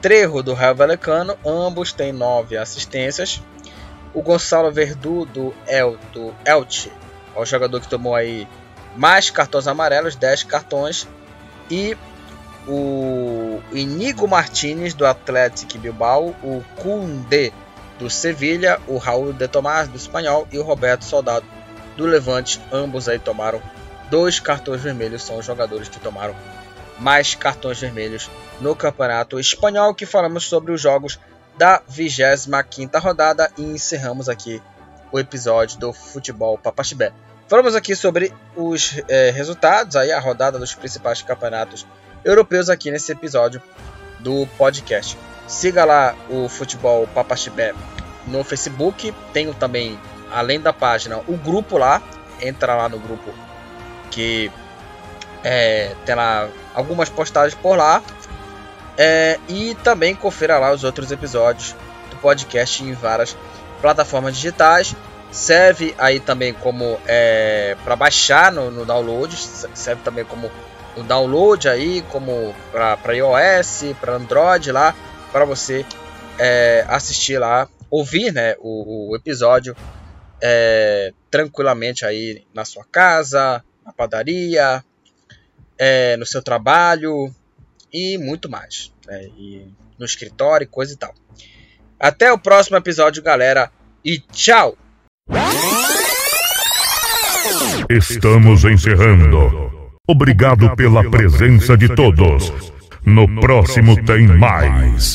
Trejo do Raio Vallecano, ambos têm nove assistências. O Gonçalo Verdu do, El, do Elche, é o jogador que tomou aí mais cartões amarelos, 10 cartões. E o Inigo Martinez do Atlético Bilbao, o Kunde do Sevilha, o Raul de Tomás do Espanhol e o Roberto Soldado do Levante. Ambos aí tomaram dois cartões vermelhos, são os jogadores que tomaram mais cartões vermelhos no Campeonato Espanhol, que falamos sobre os jogos da 25ª rodada e encerramos aqui o episódio do Futebol Papaxibé. Falamos aqui sobre os é, resultados, aí a rodada dos principais campeonatos europeus aqui nesse episódio do podcast. Siga lá o Futebol Papaxibé no Facebook, tenho também, além da página, o grupo lá, entra lá no grupo que é, tem lá algumas postagens por lá. É, e também confira lá os outros episódios do podcast em várias plataformas digitais. Serve aí também como é, para baixar no, no, download, serve também como o download aí, como para iOS, para Android lá, para você é, assistir lá, ouvir né, o, o episódio é, tranquilamente aí na sua casa, na padaria, é, no seu trabalho e muito mais. Né? E no escritório, coisa e tal. Até o próximo episódio, galera, e tchau!
Estamos encerrando. Obrigado pela presença de todos. No próximo tem mais.